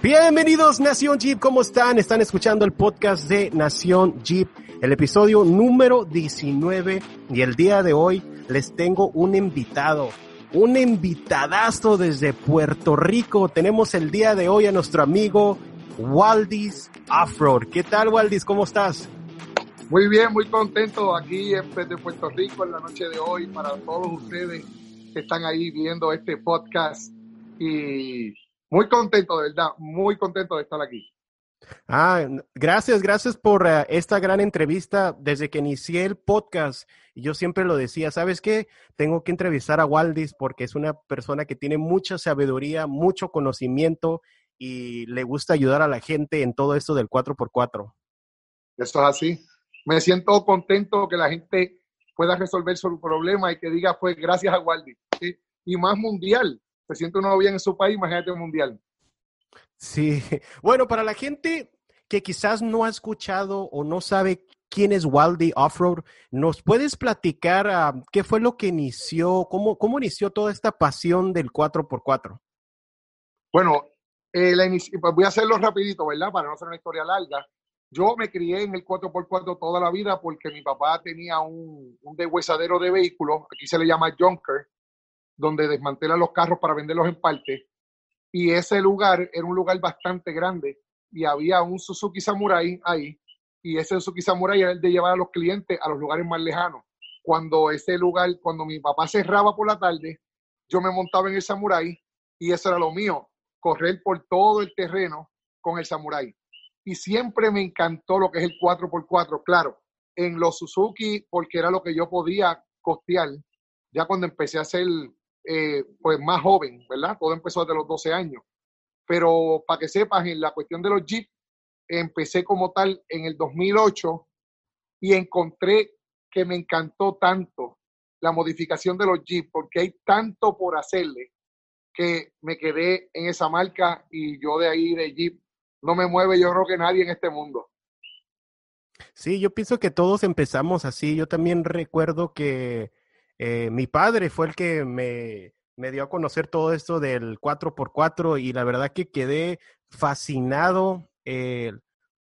Bienvenidos Nación Jeep, ¿cómo están? Están escuchando el podcast de Nación Jeep, el episodio número 19 y el día de hoy les tengo un invitado, un invitadazo desde Puerto Rico. Tenemos el día de hoy a nuestro amigo Waldis Offroad. ¿Qué tal Waldis? ¿Cómo estás? Muy bien, muy contento aquí de Puerto Rico en la noche de hoy para todos ustedes que están ahí viendo este podcast y muy contento, de verdad, muy contento de estar aquí. Ah, gracias, gracias por uh, esta gran entrevista. Desde que inicié el podcast, yo siempre lo decía, ¿sabes qué? Tengo que entrevistar a Waldis porque es una persona que tiene mucha sabiduría, mucho conocimiento y le gusta ayudar a la gente en todo esto del 4x4. Eso es así. Me siento contento que la gente pueda resolver su problema y que diga fue gracias a Waldis. Y más mundial, se siente uno bien en su país, imagínate un mundial. Sí, bueno, para la gente que quizás no ha escuchado o no sabe quién es Waldy Offroad, ¿nos puedes platicar uh, qué fue lo que inició, cómo, cómo inició toda esta pasión del 4x4? Bueno, eh, la pues voy a hacerlo rapidito, ¿verdad? Para no hacer una historia larga. Yo me crié en el 4x4 toda la vida porque mi papá tenía un, un deshuesadero de vehículos, aquí se le llama Junker, donde desmantelan los carros para venderlos en parte. Y ese lugar era un lugar bastante grande y había un Suzuki Samurai ahí. Y ese Suzuki Samurai era el de llevar a los clientes a los lugares más lejanos. Cuando ese lugar, cuando mi papá cerraba por la tarde, yo me montaba en el Samurai y eso era lo mío, correr por todo el terreno con el Samurai. Y siempre me encantó lo que es el 4x4, claro, en los Suzuki, porque era lo que yo podía costear. Ya cuando empecé a hacer eh, pues más joven, ¿verdad? Todo empezó desde los 12 años. Pero para que sepas, en la cuestión de los Jeep, empecé como tal en el 2008 y encontré que me encantó tanto la modificación de los Jeep porque hay tanto por hacerle que me quedé en esa marca y yo de ahí de Jeep no me mueve yo creo que nadie en este mundo. Sí, yo pienso que todos empezamos así. Yo también recuerdo que eh, mi padre fue el que me, me, dio a conocer todo esto del 4x4 y la verdad que quedé fascinado. Eh,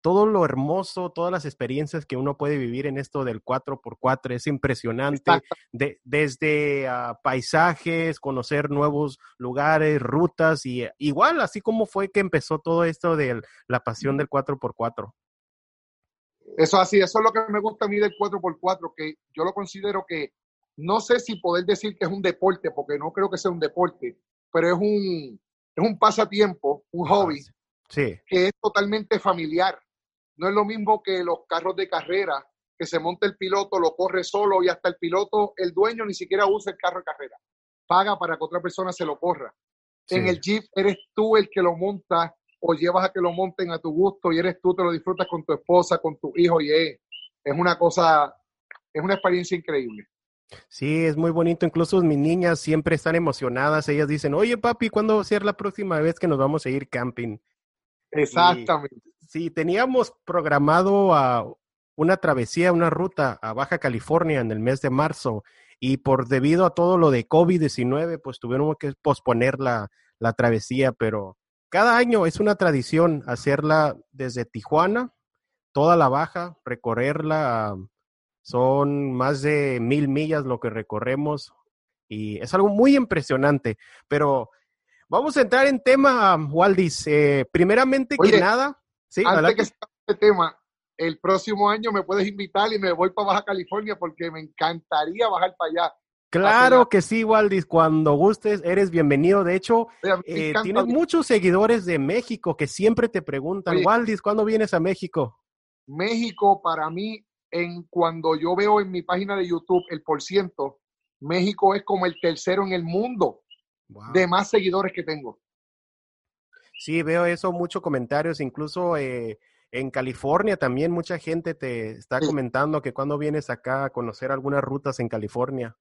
todo lo hermoso, todas las experiencias que uno puede vivir en esto del 4x4 es impresionante. De, desde uh, paisajes, conocer nuevos lugares, rutas y igual, así como fue que empezó todo esto de la pasión del 4x4. Eso así, eso es lo que me gusta a mí del 4x4, que yo lo considero que no sé si poder decir que es un deporte, porque no creo que sea un deporte, pero es un, es un pasatiempo, un hobby, sí. que es totalmente familiar. No es lo mismo que los carros de carrera, que se monta el piloto, lo corre solo y hasta el piloto, el dueño ni siquiera usa el carro de carrera. Paga para que otra persona se lo corra. En el Jeep eres tú el que lo monta o llevas a que lo monten a tu gusto y eres tú, te lo disfrutas con tu esposa, con tu hijo y es, es una cosa, es una experiencia increíble. Sí, es muy bonito. Incluso mis niñas siempre están emocionadas. Ellas dicen, oye papi, ¿cuándo va a ser la próxima vez que nos vamos a ir camping? Exactamente. sí, teníamos programado a una travesía, una ruta a Baja California en el mes de marzo y por debido a todo lo de COVID-19, pues tuvieron que posponer la, la travesía, pero cada año es una tradición hacerla desde Tijuana, toda la Baja, recorrerla son más de mil millas lo que recorremos y es algo muy impresionante. Pero vamos a entrar en tema, Waldis. Eh, primeramente que nada, sí, antes que sea este tema, el próximo año me puedes invitar y me voy para Baja California porque me encantaría bajar para allá. Claro que sí, Waldis, cuando gustes, eres bienvenido. De hecho, eh, tienes muchos seguidores de México que siempre te preguntan, Waldis, ¿cuándo vienes a México? México para mí en cuando yo veo en mi página de YouTube el por ciento, México es como el tercero en el mundo de más seguidores que tengo. Sí, veo eso, muchos comentarios, incluso eh, en California también mucha gente te está comentando que cuando vienes acá a conocer algunas rutas en California.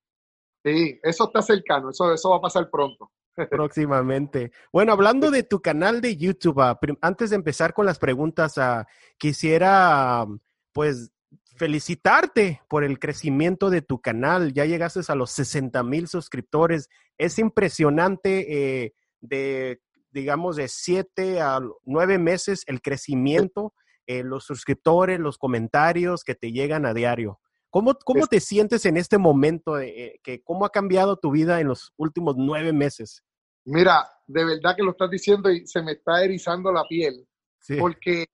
Sí, eso está cercano, eso, eso va a pasar pronto. Próximamente. Bueno, hablando de tu canal de YouTube, ah, antes de empezar con las preguntas, uh, quisiera pues felicitarte por el crecimiento de tu canal. Ya llegaste a los 60 mil suscriptores. Es impresionante eh, de digamos, de siete a nueve meses el crecimiento, eh, los suscriptores, los comentarios que te llegan a diario. ¿Cómo, cómo te sientes en este momento? Eh, que, ¿Cómo ha cambiado tu vida en los últimos nueve meses? Mira, de verdad que lo estás diciendo y se me está erizando la piel. Porque,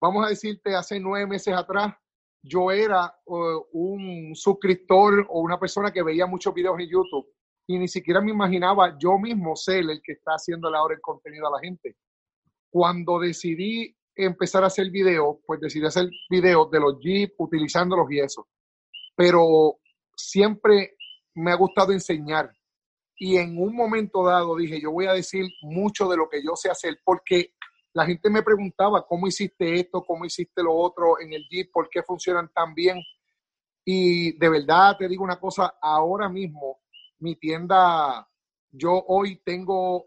vamos a decirte, hace nueve meses atrás, yo era un suscriptor o una persona que veía muchos videos en YouTube y ni siquiera me imaginaba yo mismo ser el que está haciendo ahora el contenido a la gente. Cuando decidí empezar a hacer videos, pues decidí hacer videos de los Jeep utilizándolos y eso. Pero siempre me ha gustado enseñar. Y en un momento dado dije, yo voy a decir mucho de lo que yo sé hacer, porque la gente me preguntaba, ¿cómo hiciste esto? ¿Cómo hiciste lo otro en el Jeep? ¿Por qué funcionan tan bien? Y de verdad te digo una cosa, ahora mismo mi tienda, yo hoy tengo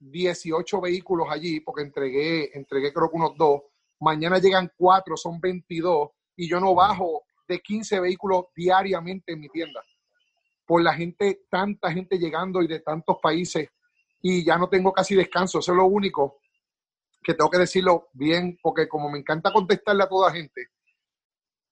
18 vehículos allí porque entregué, entregué creo que unos dos. Mañana llegan cuatro, son 22 y yo no bajo de 15 vehículos diariamente en mi tienda. Por la gente, tanta gente llegando y de tantos países y ya no tengo casi descanso. Eso es lo único que tengo que decirlo bien porque como me encanta contestarle a toda gente,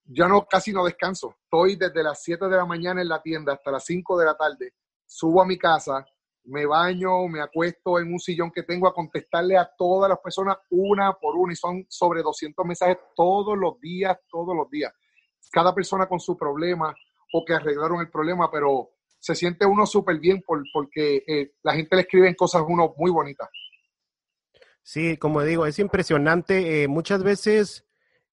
ya no casi no descanso. Estoy desde las 7 de la mañana en la tienda hasta las 5 de la tarde. Subo a mi casa, me baño, me acuesto en un sillón que tengo a contestarle a todas las personas una por una y son sobre 200 mensajes todos los días, todos los días. Cada persona con su problema o que arreglaron el problema, pero se siente uno súper bien por, porque eh, la gente le escribe cosas uno muy bonitas. Sí, como digo, es impresionante. Eh, muchas veces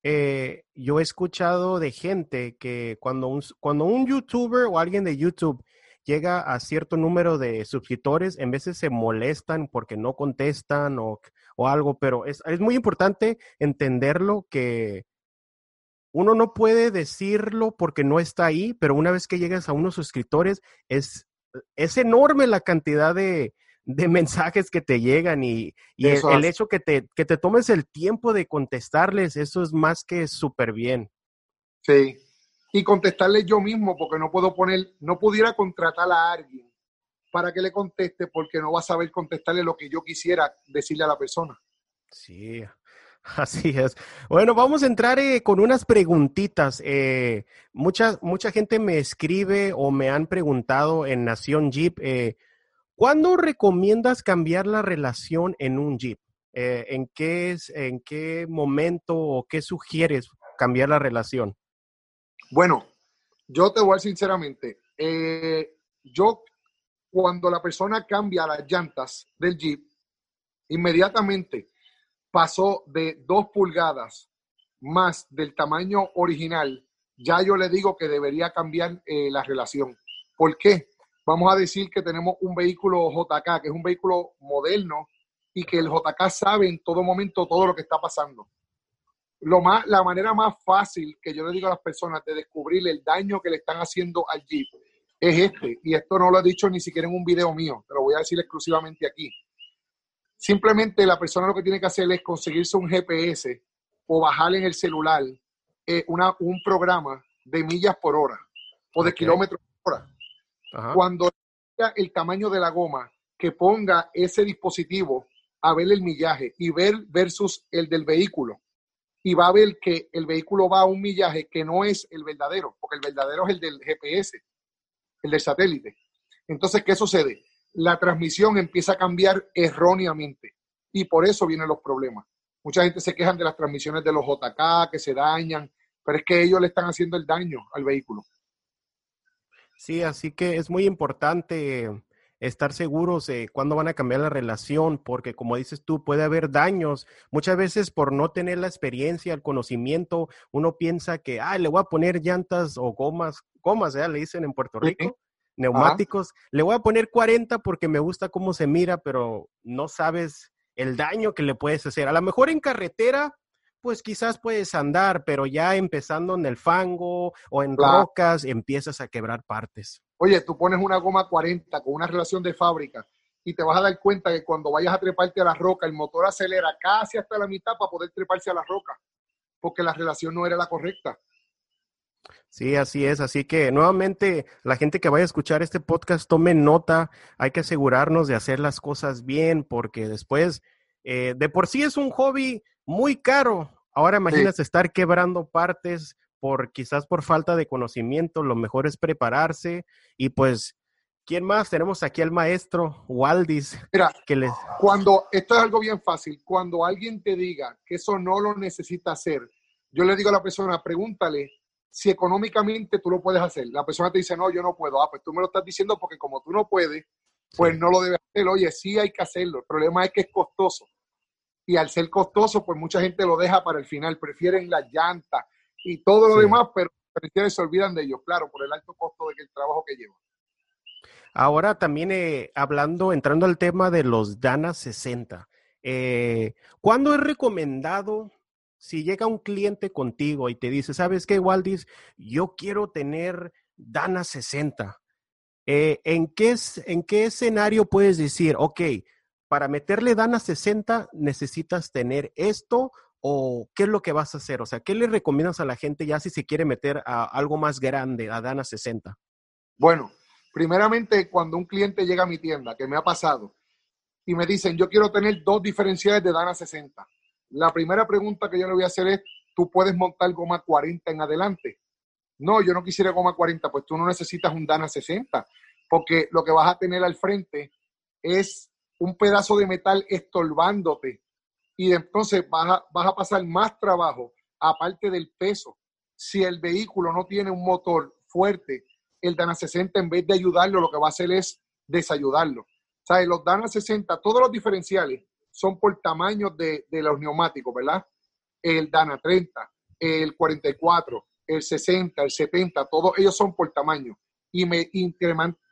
eh, yo he escuchado de gente que cuando un, cuando un youtuber o alguien de YouTube llega a cierto número de suscriptores, en veces se molestan porque no contestan o, algo, pero es, muy importante entenderlo que uno no puede decirlo porque no está ahí, pero una vez que llegas a unos suscriptores, es, es enorme la cantidad de, mensajes que te llegan y, el, hecho que te, que te tomes el tiempo de contestarles, eso es más que súper bien. Sí, y contestarle yo mismo, porque no puedo poner, no pudiera contratar a alguien para que le conteste, porque no va a saber contestarle lo que yo quisiera decirle a la persona. Sí, Así es. Bueno, vamos a entrar eh, con unas preguntitas. Eh, mucha, mucha gente me escribe o me han preguntado en Nación Jeep, eh, ¿cuándo recomiendas cambiar la relación en un Jeep? ¿en, qué es, ¿En qué momento o qué sugieres cambiar la relación? Bueno, yo te voy a decir sinceramente, eh, yo cuando la persona cambia las llantas del Jeep, inmediatamente pasó de dos pulgadas más del tamaño original, ya yo le digo que debería cambiar eh, la relación. ¿Por qué? Vamos a decir que tenemos un vehículo JK, que es un vehículo moderno y que el JK sabe en todo momento todo lo que está pasando lo más, la manera más fácil que yo le digo a las personas de descubrir el daño que le están haciendo al Jeep es este. Y esto no lo he dicho ni siquiera en un video mío, te lo voy a decir exclusivamente aquí. Simplemente la persona lo que tiene que hacer es conseguirse un GPS o bajar en el celular eh, una, un programa de millas por hora o de kilómetros por hora. Cuando el tamaño de la goma, que ponga ese dispositivo a ver el millaje y ver versus el del vehículo y va a ver que el vehículo va a un millaje que no es el verdadero, porque el verdadero es el del GPS, el del satélite. Entonces, ¿qué sucede? La transmisión empieza a cambiar erróneamente y por eso vienen los problemas. Mucha gente se quejan de las transmisiones de los JK que se dañan, pero es que ellos le están haciendo el daño al vehículo. Sí, así que es muy importante estar seguros de cuándo van a cambiar la relación, porque como dices tú, puede haber daños. Muchas veces por no tener la experiencia, el conocimiento, uno piensa que, ah, le voy a poner llantas o gomas, gomas, ¿eh? le dicen en Puerto Rico, neumáticos, le voy a poner 40 porque me gusta cómo se mira, pero no sabes el daño que le puedes hacer. A lo mejor en carretera, pues quizás puedes andar, pero ya empezando en el fango o en rocas, empiezas a quebrar partes. Oye, tú pones una goma 40 con una relación de fábrica y te vas a dar cuenta que cuando vayas a treparte a la roca, el motor acelera casi hasta la mitad para poder treparse a la roca, porque la relación no era la correcta. Sí, así es. Así que nuevamente, la gente que vaya a escuchar este podcast, tome nota. Hay que asegurarnos de hacer las cosas bien, porque después, eh, de por sí es un hobby muy caro. Ahora imaginas estar quebrando partes por quizás por falta de conocimiento. Lo mejor es prepararse y pues ¿Quién más? Tenemos aquí al maestro Waldis. Mira, que les... cuando, esto es algo bien fácil, cuando alguien te diga que eso no lo necesita hacer, yo le digo a la persona, pregúntale si económicamente tú lo puedes hacer. La persona te dice, no, yo no puedo. Ah, pues tú me lo estás diciendo porque como tú no puedes, pues no lo debes hacer. Oye, sí hay que hacerlo. El problema es que es costoso. Y al ser costoso, pues mucha gente lo deja para el final. Prefieren la llanta y todo lo demás, pero se olvidan de ellos, claro, por el alto costo del trabajo que llevan. Ahora también eh, hablando, entrando al tema de los Dana 60, eh, ¿cuándo es recomendado si llega un cliente contigo y te dice, sabes qué, Waldis, yo quiero tener Dana 60? Eh, ¿en, qué, ¿En qué escenario puedes decir, ok, para meterle Dana 60 necesitas tener esto o qué es lo que vas a hacer? O sea, ¿qué le recomiendas a la gente ya si se quiere meter a algo más grande, a Dana 60? Bueno, Primeramente, cuando un cliente llega a mi tienda, que me ha pasado, y me dicen, yo quiero tener dos diferenciales de Dana 60. La primera pregunta que yo le voy a hacer es, ¿tú puedes montar goma 40 en adelante? No, yo no quisiera goma 40, pues tú no necesitas un Dana 60, porque lo que vas a tener al frente es un pedazo de metal estorbándote y entonces vas a, vas a pasar más trabajo aparte del peso. Si el vehículo no tiene un motor fuerte el Dana 60 en vez de ayudarlo, lo que va a hacer es desayudarlo. O los Dana 60, todos los diferenciales son por tamaño de, los neumáticos, ¿verdad? El Dana 30, el 44, el 60, el 70, todos ellos son por tamaño. Y me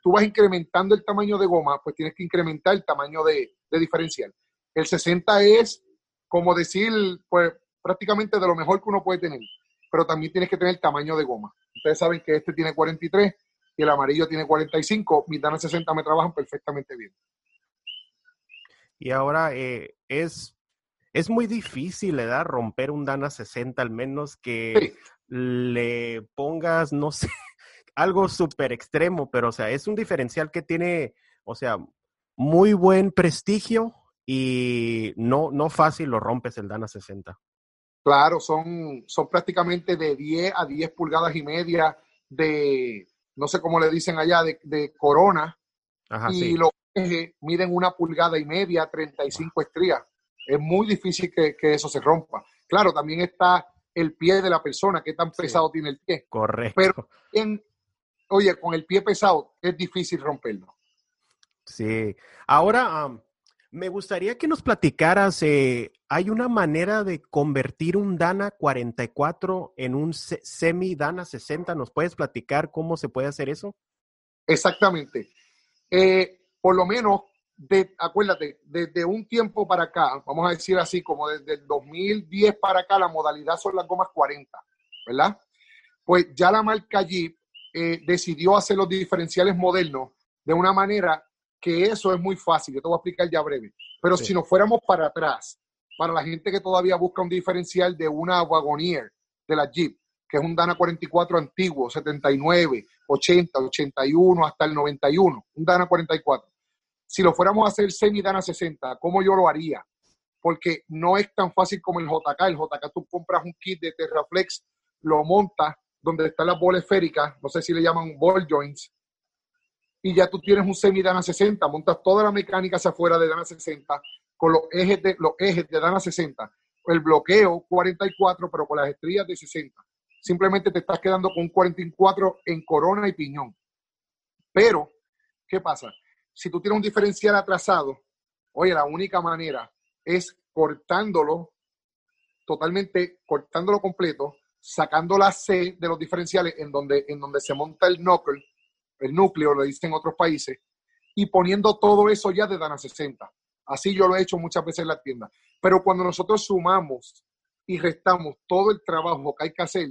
tú vas incrementando el tamaño de goma, pues tienes que incrementar el tamaño de, de diferencial. El 60 es, como decir, pues prácticamente de lo mejor que uno puede tener, pero también tienes que tener el tamaño de goma. Ustedes saben que este tiene 43 y el amarillo tiene 45, mis Dana 60 me trabajan perfectamente bien. Y ahora eh, es, es muy difícil, ¿verdad? Romper un Dana 60, al menos que le pongas, no sé, algo súper extremo, pero o sea, es un diferencial que tiene, o sea, muy buen prestigio y no, no fácil lo rompes el Dana 60. Claro, son, son prácticamente de 10 a 10 pulgadas y media de, no sé cómo le dicen allá, de, corona. y los ejes miden una pulgada y media, 35 estrías. Es muy difícil que, eso se rompa. Claro, también está el pie de la persona, qué tan pesado tiene el pie. Correcto. Pero, oye, con el pie pesado es difícil romperlo. Sí. Ahora, me gustaría que nos platicaras, eh, ¿hay una manera de convertir un Dana 44 en un semi Dana 60? ¿Nos puedes platicar cómo se puede hacer eso? Exactamente. Eh, por lo menos, de, acuérdate, desde un tiempo para acá, vamos a decir así, como desde el 2010 para acá, la modalidad son las gomas 40, ¿verdad? Pues ya la marca Jeep eh, decidió hacer los diferenciales modernos de una manera que eso es muy fácil, yo te voy a explicar ya breve. Pero si nos fuéramos para atrás, para la gente que todavía busca un diferencial de una Wagoneer, de la Jeep, que es un Dana 44 antiguo, 79, 80, 81 hasta el 91, un Dana 44. Si lo fuéramos a hacer semi Dana 60, ¿cómo yo lo haría? Porque no es tan fácil como el JK. El JK tú compras un kit de Terraflex, lo montas donde están las bolas esféricas, no sé si le llaman ball joints, y ya tú tienes un semi Dana 60, montas toda la mecánica hacia afuera de Dana 60 con los ejes de, los ejes de Dana 60, el bloqueo 44, pero con las estrellas de 60. Simplemente te estás quedando con un 44 en corona y piñón. Pero, ¿qué pasa? Si tú tienes un diferencial atrasado, oye, la única manera es cortándolo totalmente, cortándolo completo, sacando la C de los diferenciales en donde, en donde se monta el knuckle el núcleo, lo dicen en otros países, y poniendo todo eso ya de Dana 60. Así yo lo he hecho muchas veces en la tienda. Pero cuando nosotros sumamos y restamos todo el trabajo que hay que hacer,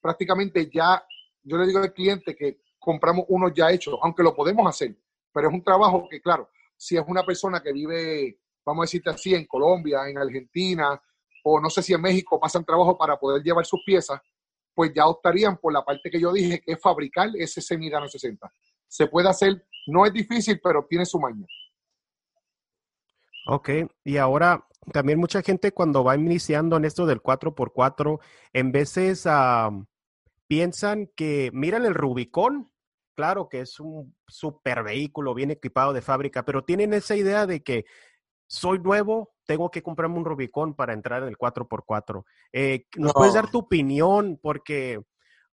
prácticamente ya, yo le digo al cliente que compramos uno ya hecho, aunque lo podemos hacer, pero es un trabajo que, claro, si es una persona que vive, vamos a decirte así, en Colombia, en Argentina, o no sé si en México pasan trabajo para poder llevar sus piezas, pues ya optarían por la parte que yo dije, que es fabricar ese semidano 60. Se puede hacer, no es difícil, pero tiene su maña. Ok, y ahora también mucha gente cuando va iniciando en esto del 4x4, en veces piensan que miran el Rubicón, claro que es un super vehículo bien equipado de fábrica, pero tienen esa idea de que soy nuevo, tengo que comprarme un Rubicón para entrar en el 4x4. Eh, ¿Nos puedes dar tu opinión? Porque,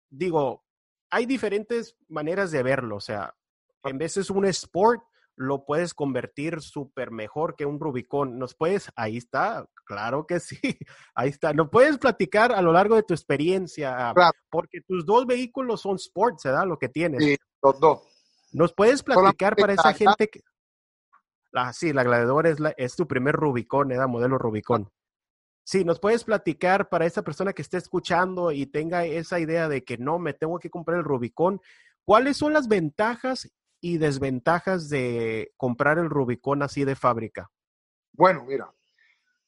digo, hay diferentes maneras de verlo. O sea, en veces un Sport lo puedes convertir súper mejor que un Rubicón. ¿Nos puedes? Ahí está, claro que sí, ahí está. ¿Nos puedes platicar a lo largo de tu experiencia? Porque tus dos vehículos son sports, ¿verdad? Lo que tienes. Sí, los dos. ¿Nos puedes platicar para esa gente que... Ah, sí, la Gladiador es, la, es tu primer Rubicón, ¿eh? modelo Rubicón. Sí, ¿nos puedes platicar para esa persona que esté escuchando y tenga esa idea de que no, me tengo que comprar el Rubicón? ¿Cuáles son las ventajas y desventajas de comprar el Rubicón así de fábrica? Bueno, mira,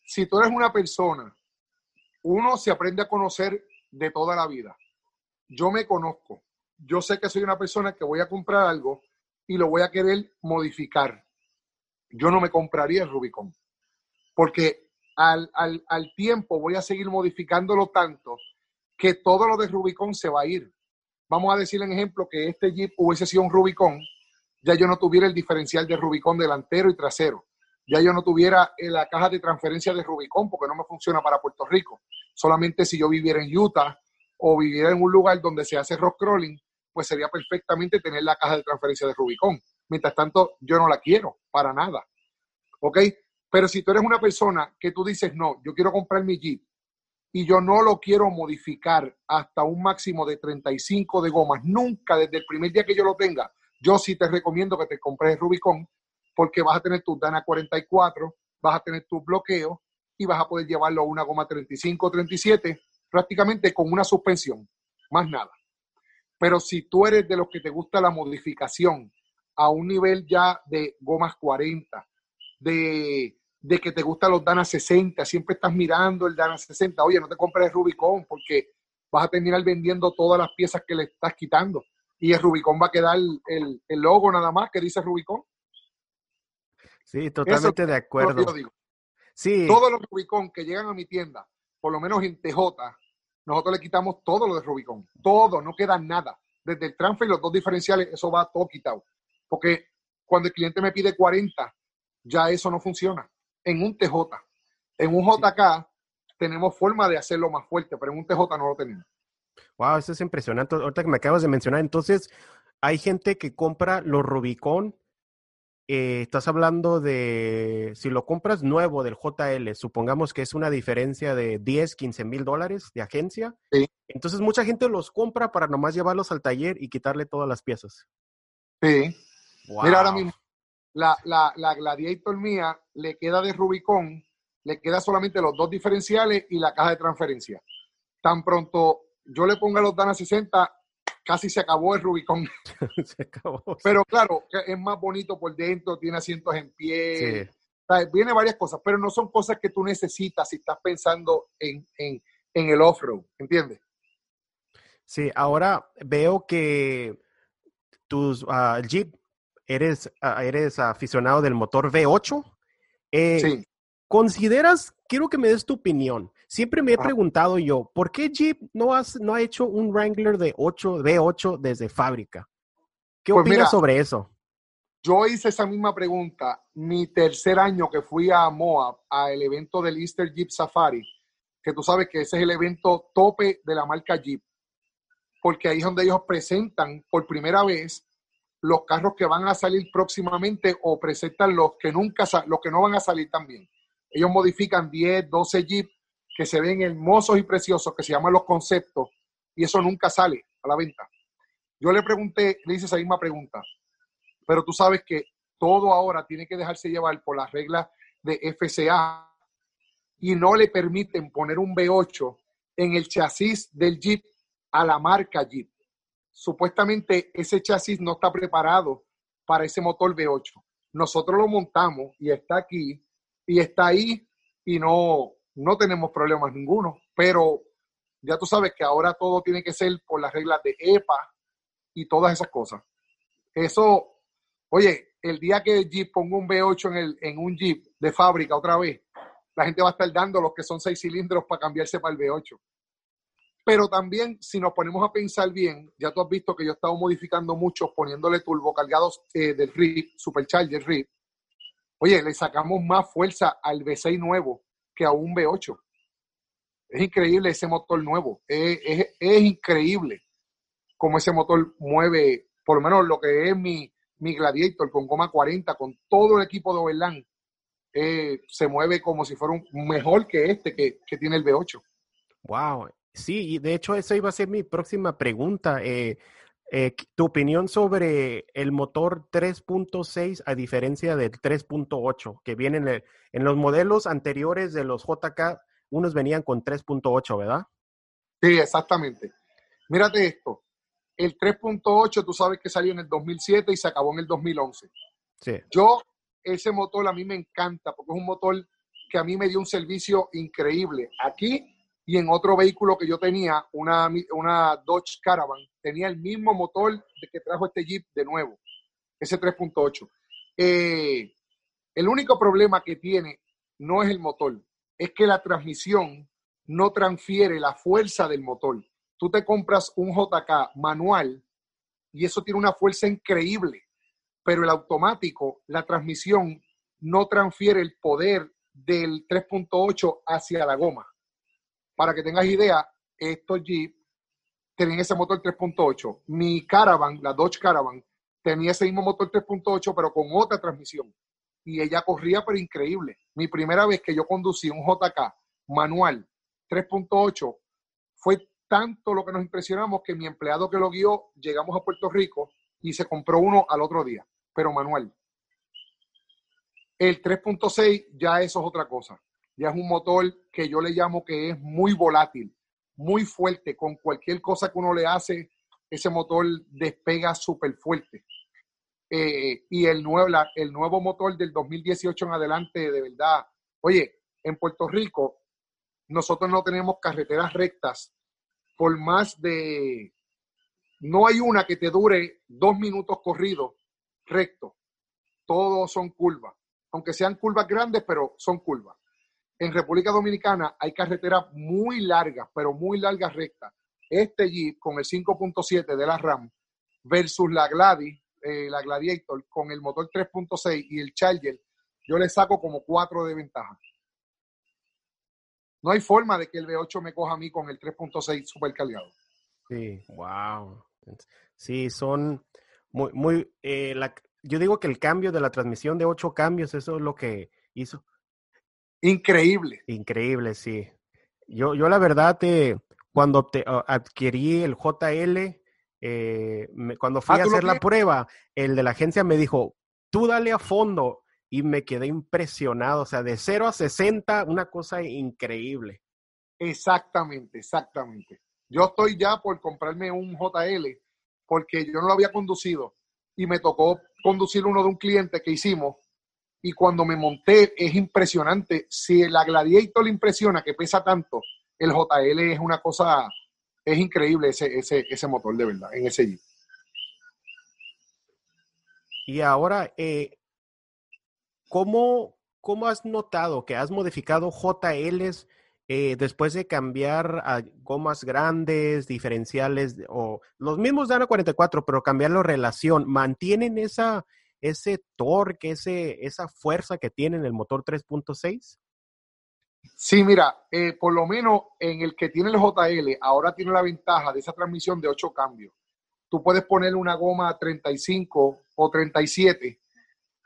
si tú eres una persona, uno se aprende a conocer de toda la vida. Yo me conozco. Yo sé que soy una persona que voy a comprar algo y lo voy a querer modificar yo no me compraría el Rubicon, porque al, tiempo voy a seguir modificándolo tanto que todo lo de Rubicon se va a ir. Vamos a decir en ejemplo que este Jeep hubiese sido un Rubicon, ya yo no tuviera el diferencial de Rubicon delantero y trasero, ya yo no tuviera eh, la caja de transferencia de Rubicon porque no me funciona para Puerto Rico. Solamente si yo viviera en Utah o viviera en un lugar donde se hace rock crawling, pues sería perfectamente tener la caja de transferencia de Rubicon. Mientras tanto, yo no la quiero para nada. ¿Ok? Pero si tú eres una persona que tú dices, no, yo quiero comprar mi Jeep y yo no lo quiero modificar hasta un máximo de 35 de gomas, nunca desde el primer día que yo lo tenga, yo sí te recomiendo que te compres Rubicon porque vas a tener tu Dana 44, vas a tener tu bloqueo y vas a poder llevarlo a una goma 35 37 prácticamente con una suspensión, más nada. Pero si tú eres de los que te gusta la modificación a un nivel ya de gomas 40, de, que te gustan los Dana 60, siempre estás mirando el Dana 60, oye, no te compres el Rubicon porque vas a terminar vendiendo todas las piezas que le estás quitando y el Rubicon va a quedar el, logo nada más que dice Rubicon. Sí, totalmente de acuerdo. Sí. Todos los Rubicon que llegan a mi tienda, por lo menos en TJ, nosotros le quitamos todo lo de Rubicon, todo, no queda nada. Desde el transfer y los dos diferenciales, eso va todo quitado. Porque cuando el cliente me pide 40, ya eso no funciona. En un TJ, en un JK tenemos forma de hacerlo más fuerte, pero en un TJ no lo tenemos. Wow, eso es impresionante. Ahorita que me acabas de mencionar, entonces hay gente que compra los Rubicon. Eh, estás hablando de, si lo compras nuevo del JL, supongamos que es una diferencia de 10, 15 mil dólares de agencia. Sí. Entonces mucha gente los compra para nomás llevarlos al taller y quitarle todas las piezas. Sí. Mira, ahora mismo, la, la, la Gladiator mía le queda de Rubicon, le queda solamente los dos diferenciales y la caja de transferencia. Tan pronto yo le ponga los Dana 60, casi se acabó el Rubicon. se acabó. Pero claro, es más bonito por dentro, tiene asientos en pie. viene varias cosas, pero no son cosas que tú necesitas si estás pensando en, en, en el off-road, ¿entiendes? Sí, ahora veo que tus uh, Jeep eres, ah, eres aficionado del motor V8. Eh, sí. ¿Consideras, quiero que me des tu opinión, siempre me he preguntado yo, ¿por qué Jeep no, has, no ha hecho un Wrangler de 8, V8 desde fábrica? ¿Qué pues opinas sobre eso? Yo hice esa misma pregunta mi tercer año que fui a Moab, al evento del Easter Jeep Safari, que tú sabes que ese es el evento tope de la marca Jeep, porque ahí es donde ellos presentan por primera vez los carros que van a salir próximamente o presentan los que nunca los que no van a salir también. Ellos modifican 10, 12 Jeep que se ven hermosos y preciosos, que se llaman los conceptos, y eso nunca sale a la venta. Yo le pregunté, le hice esa misma pregunta, pero tú sabes que todo ahora tiene que dejarse llevar por las reglas de FCA y no le permiten poner un V8 en el chasis del Jeep a la marca Jeep supuestamente ese chasis no está preparado para ese motor V8. Nosotros lo montamos y está aquí y está ahí y no, no tenemos problemas ninguno. Pero ya tú sabes que ahora todo tiene que ser por las reglas de EPA y todas esas cosas. Eso, oye, el día que el Jeep ponga un V8 en, el, en un Jeep de fábrica otra vez, la gente va a estar dando los que son seis cilindros para cambiarse para el V8. Pero también, si nos ponemos a pensar bien, ya tú has visto que yo he estado modificando mucho, poniéndole turbo cargados eh, del RIP, Supercharger RIP. Oye, le sacamos más fuerza al V6 nuevo que a un V8. Es increíble ese motor nuevo. Es, es, increíble cómo ese motor mueve, por lo menos lo que es mi, mi Gladiator con goma 40, con todo el equipo de Overland. Eh, se mueve como si fuera un mejor que este que, que tiene el V8. Wow, Sí, y de hecho esa iba a ser mi próxima pregunta. Eh, eh, tu opinión sobre el motor 3.6 a diferencia del 3.8 que vienen en, en, los modelos anteriores de los JK, unos venían con 3.8, ¿verdad? Sí, exactamente. Mírate esto. El 3.8 tú sabes que salió en el 2007 y se acabó en el 2011. Sí. Yo, ese motor a mí me encanta porque es un motor que a mí me dio un servicio increíble. Aquí y en otro vehículo que yo tenía, una, una Dodge Caravan, tenía el mismo motor que trajo este Jeep de nuevo, ese 3.8. Eh, el único problema que tiene no es el motor, es que la transmisión no transfiere la fuerza del motor. Tú te compras un JK manual y eso tiene una fuerza increíble, pero el automático, la transmisión no transfiere el poder del 3.8 hacia la goma. Para que tengas idea, estos Jeep tenían ese motor 3.8. Mi Caravan, la Dodge Caravan, tenía ese mismo motor 3.8, pero con otra transmisión. Y ella corría, pero increíble. Mi primera vez que yo conducí un JK manual 3.8 fue tanto lo que nos impresionamos que mi empleado que lo guió, llegamos a Puerto Rico y se compró uno al otro día, pero manual. El 3.6 ya eso es otra cosa ya es un motor que yo le llamo que es muy volátil, muy fuerte. Con cualquier cosa que uno le hace, ese motor despega súper fuerte. Eh, y el nuevo, el nuevo motor del 2018 en adelante, de verdad, oye, en Puerto Rico nosotros no tenemos carreteras rectas por más de, no hay una que te dure dos minutos corridos recto. Todos son curvas, aunque sean curvas grandes, pero son curvas en República Dominicana hay carreteras muy largas, pero muy largas rectas. Este Jeep con el 5.7 de la RAM versus la Gladys, eh, la Gladiator con el motor 3.6 y el Charger, yo le saco como 4 de ventaja. No hay forma de que el V8 me coja a mí con el 3.6 supercargado. Sí, wow. Sí, son muy, muy, eh, yo digo que el cambio de la transmisión de 8 cambios, eso es lo que hizo Increíble. Increíble, sí. Yo, yo la verdad, te, cuando te, adquirí el JL, eh, cuando fui ah, a hacer la prueba, el de la agencia me dijo, tú dale a fondo. Y me quedé impresionado, o sea, de 0 a 60, una cosa increíble. Exactamente, exactamente. Yo estoy ya por comprarme un JL porque yo no lo había conducido y me tocó conducir uno de un cliente que hicimos y cuando me monté es impresionante. Si la Gladiator le impresiona que pesa tanto, el JL es una cosa, es increíble ese, ese, ese motor de verdad, en ese Jeep. Y ahora, eh, ¿cómo, ¿cómo, has notado que has modificado JLs eh, después de cambiar a gomas grandes, diferenciales o los mismos de Ana 44, pero cambiar la relación? ¿Mantienen esa, ese torque, ese, esa fuerza que tiene en el motor 3.6? Sí, mira, eh, por lo menos en el que tiene el JL, ahora tiene la ventaja de esa transmisión de 8 cambios. Tú puedes poner una goma 35 o 37.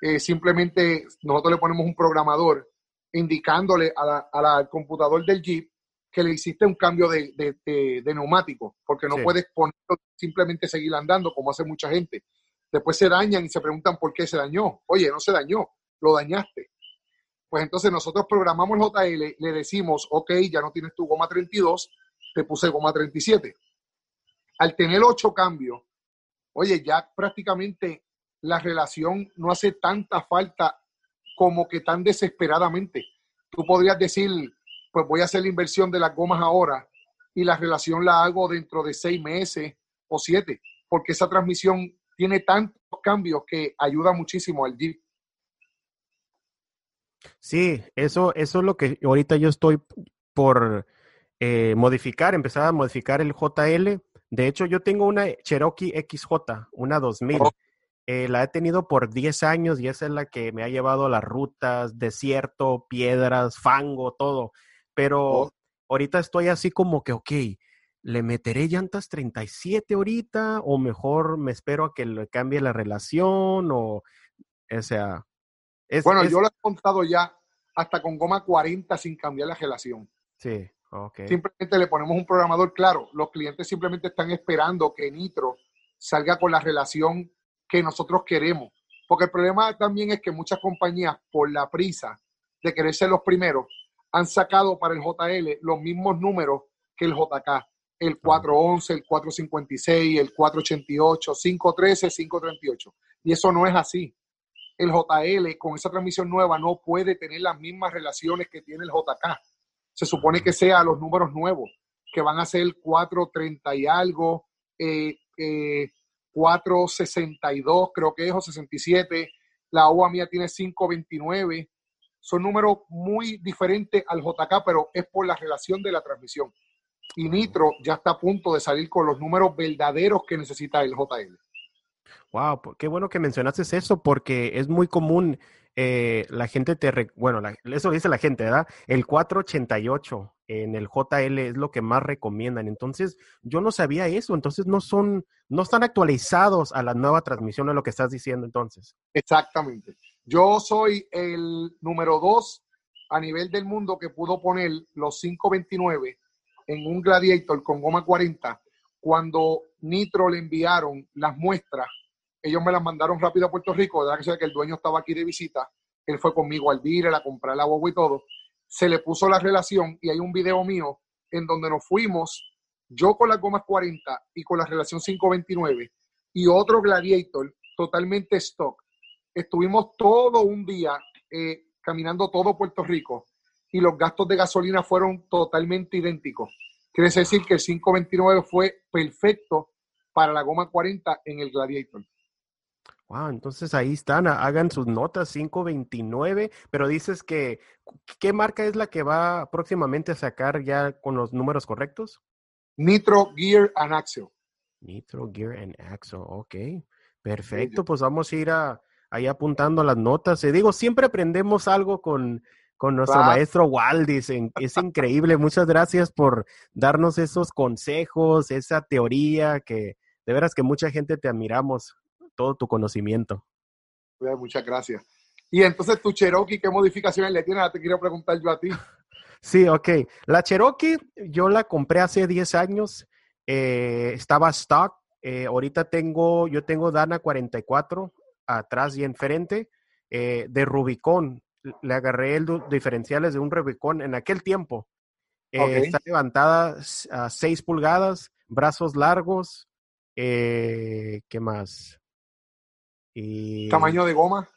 Eh, simplemente nosotros le ponemos un programador indicándole al computador del Jeep que le hiciste un cambio de, neumático, porque no puedes ponerlo, simplemente seguir andando como hace mucha gente. Después se dañan y se preguntan por qué se dañó. Oye, no se dañó, lo dañaste. Pues entonces nosotros programamos JL, le decimos, ok, ya no tienes tu goma 32, te puse goma 37. Al tener ocho cambios, oye, ya prácticamente la relación no hace tanta falta como que tan desesperadamente. Tú podrías decir, pues voy a hacer la inversión de las gomas ahora y la relación la hago dentro de seis meses o siete, porque esa transmisión tiene tantos cambios que ayuda muchísimo al Jeep. Sí, eso, eso es lo que ahorita yo estoy por eh, modificar, empezar a modificar el JL. De hecho, yo tengo una Cherokee XJ, una 2000. Eh, la he tenido por 10 años y esa es la que me ha llevado a las rutas, desierto, piedras, fango, todo. Pero ahorita estoy así como que, ok, ¿le meteré llantas 37 ahorita o mejor me espero a que le cambie la relación o, o sea... Es, bueno, yo lo he contado ya hasta con goma 40 sin cambiar la relación. Sí, ok. Simplemente le ponemos un programador claro. Los clientes simplemente están esperando que Nitro salga con la relación que nosotros queremos. Porque el problema también es que muchas compañías, por la prisa de querer ser los primeros, han sacado para el JL los mismos números que el JK. El 411, el 456, el 488, 513, 538. Y eso no es así. El JL con esa transmisión nueva no puede tener las mismas relaciones que tiene el JK. Se supone que sea los números nuevos, que van a ser 430 y algo, eh, eh, 462 creo que es, o 67. La OA mía tiene 529 son números muy diferentes al JK, pero es por la relación de la transmisión. Y Nitro ya está a punto de salir con los números verdaderos que necesita el JL. Wow, qué bueno que mencionaste eso, porque es muy común. Eh, la gente te. bueno, eso dice la gente, ¿verdad? El 488 en el JL es lo que más recomiendan. Entonces, yo no sabía eso. Entonces, no son. No están actualizados a la nueva transmisión de lo que estás diciendo, entonces. Exactamente. Yo soy el número dos a nivel del mundo que pudo poner los 529 en un Gladiator con goma 40. Cuando Nitro le enviaron las muestras, ellos me las mandaron rápido a Puerto Rico, de que que el dueño estaba aquí de visita, él fue conmigo al dealer a comprar la agua y todo, se le puso la relación y hay un video mío en donde nos fuimos, yo con las gomas 40 y con la relación 529 y otro Gladiator totalmente stock estuvimos todo un día eh, caminando todo Puerto Rico y los gastos de gasolina fueron totalmente idénticos. Quiere decir que el 529 fue perfecto para la goma 40 en el Gladiator. Wow, entonces ahí están, hagan sus notas 529, pero dices que ¿qué marca es la que va próximamente a sacar ya con los números correctos? Nitro Gear and Axle. Nitro Gear and Axle, ok. Perfecto, pues vamos a ir a, ahí apuntando las notas. Y digo, siempre aprendemos algo con, con nuestro maestro Waldis. Es increíble. Muchas gracias por darnos esos consejos, esa teoría que de veras que mucha gente te admiramos, todo tu conocimiento. Muchas gracias. Y entonces tu Cherokee, ¿qué modificaciones le tienes? Te quiero preguntar yo a ti. Sí, ok. La Cherokee yo la compré hace 10 años. Eh, estaba stock. Eh, ahorita tengo, yo tengo Dana 44 atrás y enfrente eh, de Rubicon. Le agarré el diferenciales de un Rubicon en aquel tiempo. Eh, está levantada a 6 pulgadas, brazos largos. Eh, ¿Qué más? Y ¿Tamaño de goma?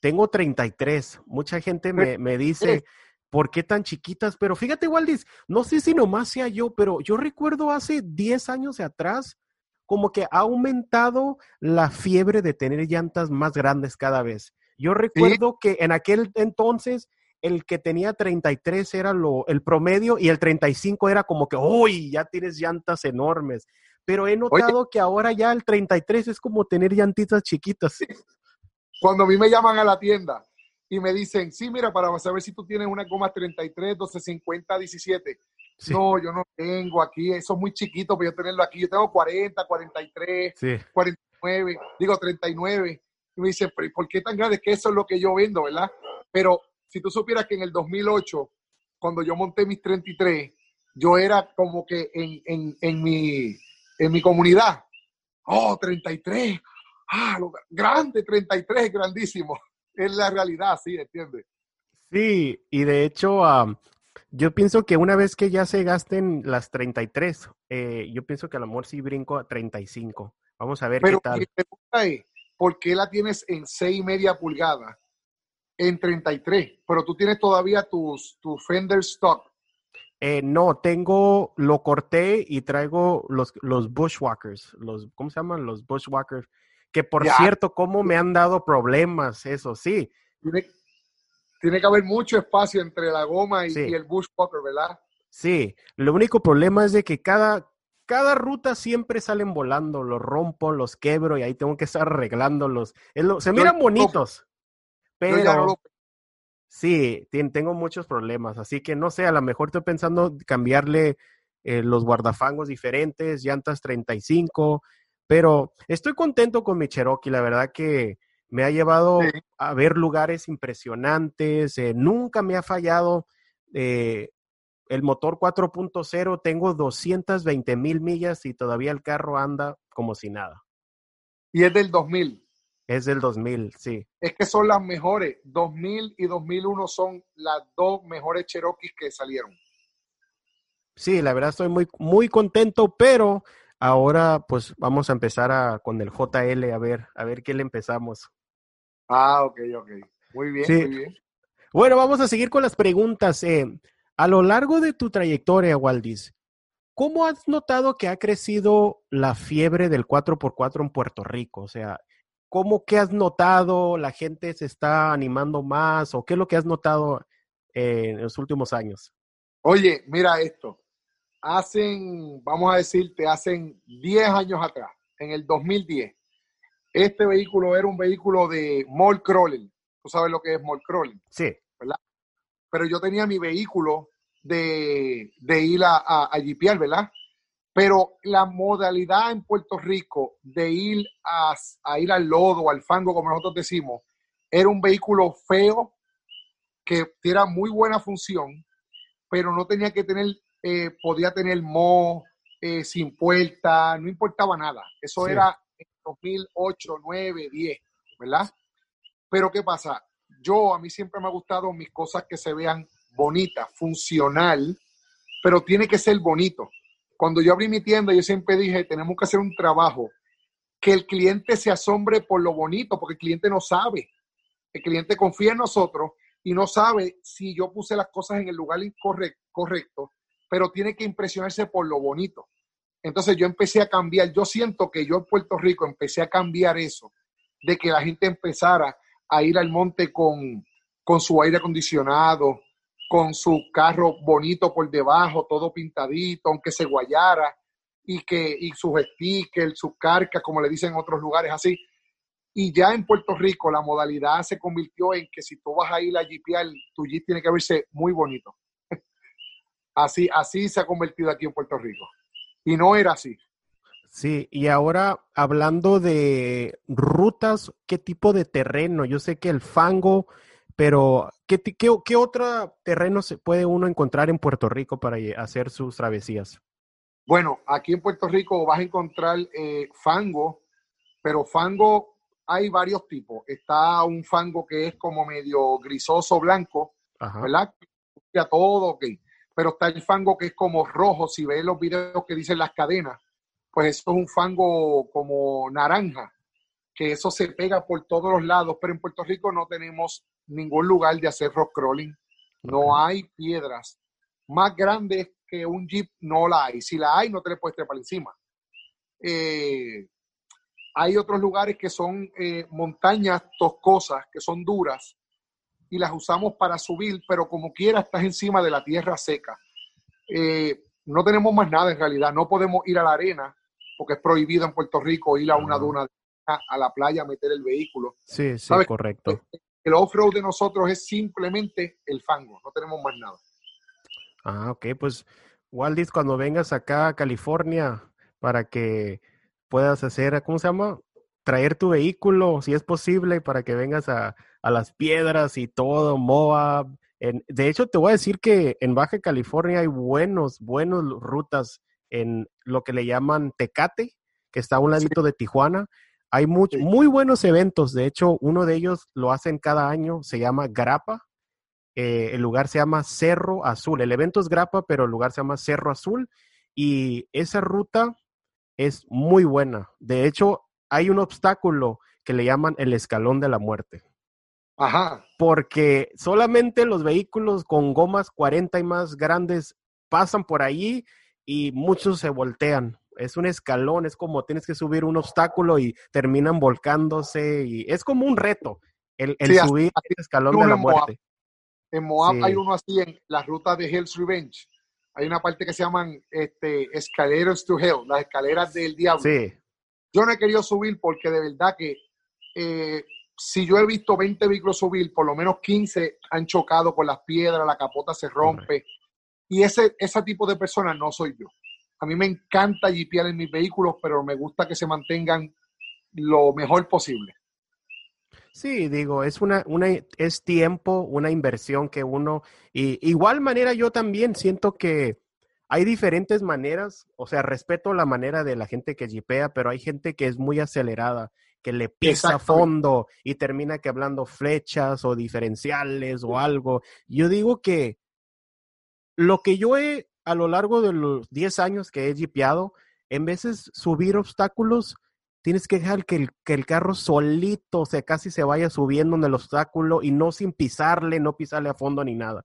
Tengo 33. Mucha gente me, me dice, ¿por qué tan chiquitas? Pero fíjate, Waldis, no sé si nomás sea yo, pero yo recuerdo hace 10 años de atrás, como que ha aumentado la fiebre de tener llantas más grandes cada vez. Yo recuerdo que en aquel entonces el que tenía 33 era lo, el promedio y el 35 era como que, uy, ya tienes llantas enormes. Pero he notado que ahora ya el 33 es como tener llantitas chiquitas. Cuando a mí me llaman a la tienda y me dicen, sí, mira, para saber si tú tienes una goma 33, 12, 50, 17. No, yo no tengo aquí, eso es muy chiquito para yo tenerlo aquí. Yo tengo 40, 43, 49, digo 39. Y me dicen, ¿por qué tan grande? Que eso es lo que yo vendo, ¿verdad? Pero si tú supieras que en el 2008, cuando yo monté mis 33, yo era como que en, en, en, mi, en mi comunidad, oh, 33, ah, lo, grande, 33, grandísimo. Es la realidad, sí, ¿entiendes? Sí, y de hecho, yo pienso que una vez que ya se gasten las 33, eh, yo pienso que a lo mejor sí brinco a 35. Vamos a ver qué tal. Mi pregunta es, ¿por qué la tienes en 6 y media pulgadas en 33? Pero tú tienes todavía tus, tu Fender Stock. Eh, no, tengo, lo corté y traigo los, los bushwalkers, los, ¿cómo se llaman? Los bushwalkers, que por cierto, cómo me han dado problemas, eso sí. Tiene, tiene, que haber mucho espacio entre la goma y, y, el bushwalker, ¿verdad? Sí, lo único problema es de que cada, cada ruta siempre salen volando, los rompo, los quebro y ahí tengo que estar arreglándolos. se miran bonitos, pero sí, tengo muchos problemas, así que no sé, a lo mejor estoy pensando cambiarle eh, los guardafangos diferentes, llantas 35, pero estoy contento con mi Cherokee, la verdad que me ha llevado a ver lugares impresionantes, eh, nunca me ha fallado. Eh, el motor 4.0, tengo 220 mil millas y todavía el carro anda como si nada. Y es del 2000. Es del 2000, sí. Es que son las mejores. 2000 y 2001 son las dos mejores Cherokees que salieron. Sí, la verdad estoy muy, muy contento, pero ahora pues vamos a empezar a, con el JL a ver, a ver qué le empezamos. Ah, ok, ok. Muy bien, muy bien. Bueno, vamos a seguir con las preguntas. Eh, a lo largo de tu trayectoria, Waldis, ¿cómo has notado que ha crecido la fiebre del 4x4 en Puerto Rico? O sea, ¿cómo que has notado? ¿La gente se está animando más? ¿O qué es lo que has notado en los últimos años? Oye, mira esto. Hacen, vamos a decirte, hacen 10 años atrás, en el 2010, este vehículo era un vehículo de mall crawling. ¿Tú sabes lo que es mall crawling? Sí pero yo tenía mi vehículo de, ir a, a, ¿verdad? Pero la modalidad en Puerto Rico de ir a, ir al lodo, al fango, como nosotros decimos, era un vehículo feo que era muy buena función, pero no tenía que tener, eh, podía tener mo eh, sin puerta, no importaba nada. Eso era en 2008, 9, 10, ¿verdad? Pero ¿qué pasa? Yo, a mí siempre me ha gustado mis cosas que se vean bonitas, funcional, pero tiene que ser bonito. Cuando yo abrí mi tienda, yo siempre dije, tenemos que hacer un trabajo que el cliente se asombre por lo bonito, porque el cliente no sabe. El cliente confía en nosotros y no sabe si yo puse las cosas en el lugar correcto, pero tiene que impresionarse por lo bonito. Entonces yo empecé a cambiar, yo siento que yo en Puerto Rico empecé a cambiar eso, de que la gente empezara a ir al monte con, con su aire acondicionado, con su carro bonito por debajo, todo pintadito, aunque se guayara, y que y sus stickers, sus carcas, como le dicen en otros lugares así. Y ya en Puerto Rico la modalidad se convirtió en que si tú vas a ir a jeepear, tu jeep tiene que verse muy bonito. Así, así se ha convertido aquí en Puerto Rico. Y no era así. Sí, y ahora hablando de rutas, ¿qué tipo de terreno? Yo sé que el fango, pero ¿qué, qué, otro terreno se puede uno encontrar en Puerto Rico para hacer sus travesías? Bueno, aquí en Puerto Rico vas a encontrar eh, fango, pero fango hay varios tipos. Está un fango que es como medio grisoso blanco, ¿verdad? Ya todo, ok. Pero está el fango que es como rojo, si ves los videos que dicen las cadenas pues eso es un fango como naranja, que eso se pega por todos los lados, pero en Puerto Rico no tenemos ningún lugar de hacer rock crawling, no hay piedras más grandes que un jeep, no la hay. Si la hay, no te le puedes trepar encima. Eh, hay otros lugares que son eh, montañas toscosas, que son duras, y las usamos para subir, pero como quiera estás encima de la tierra seca. Eh, no tenemos más nada en realidad, no podemos ir a la arena porque es prohibido en Puerto Rico ir a una duna a la playa a meter el vehículo. Sí, sí, correcto. El off-road de nosotros es simplemente el fango, no tenemos más nada. Ah, ok, pues Waldis, cuando vengas acá a California para que puedas hacer, ¿cómo se llama? Traer tu vehículo, si es posible, para que vengas a, a las piedras y todo, Moab. En, de hecho, te voy a decir que en Baja California hay buenos, buenos rutas en lo que le llaman Tecate, que está a un ladito de Tijuana. Hay muy, muy buenos eventos, de hecho, uno de ellos lo hacen cada año, se llama Grapa. Eh, el lugar se llama Cerro Azul. El evento es Grapa, pero el lugar se llama Cerro Azul. Y esa ruta es muy buena. De hecho, hay un obstáculo que le llaman el escalón de la muerte. Ajá. Porque solamente los vehículos con gomas 40 y más grandes pasan por allí y muchos se voltean. Es un escalón, es como tienes que subir un obstáculo y terminan volcándose y es como un reto el, subir el escalón de la muerte. En Moab hay uno así en la ruta de Hell's Revenge. Hay una parte que se llaman este, escaleras to Hell, las escaleras del diablo. Sí. Yo no he querido subir porque de verdad que eh, si yo he visto 20 vehículos subir, por lo menos 15 han chocado con las piedras, la capota se rompe. Y ese, ese tipo de personas no soy yo. A mí me encanta jipear en mis vehículos, pero me gusta que se mantengan lo mejor posible. Sí, digo, es una, una, es tiempo, una inversión que uno, y igual manera yo también siento que hay diferentes maneras, o sea, respeto la manera de la gente que jipea, pero hay gente que es muy acelerada que le pisa a fondo y termina que hablando flechas o diferenciales o algo. Yo digo que lo que yo he, a lo largo de los 10 años que he jipeado, en veces subir obstáculos, tienes que dejar que el, que el carro solito, o sea, casi se vaya subiendo en el obstáculo y no sin pisarle, no pisarle a fondo ni nada.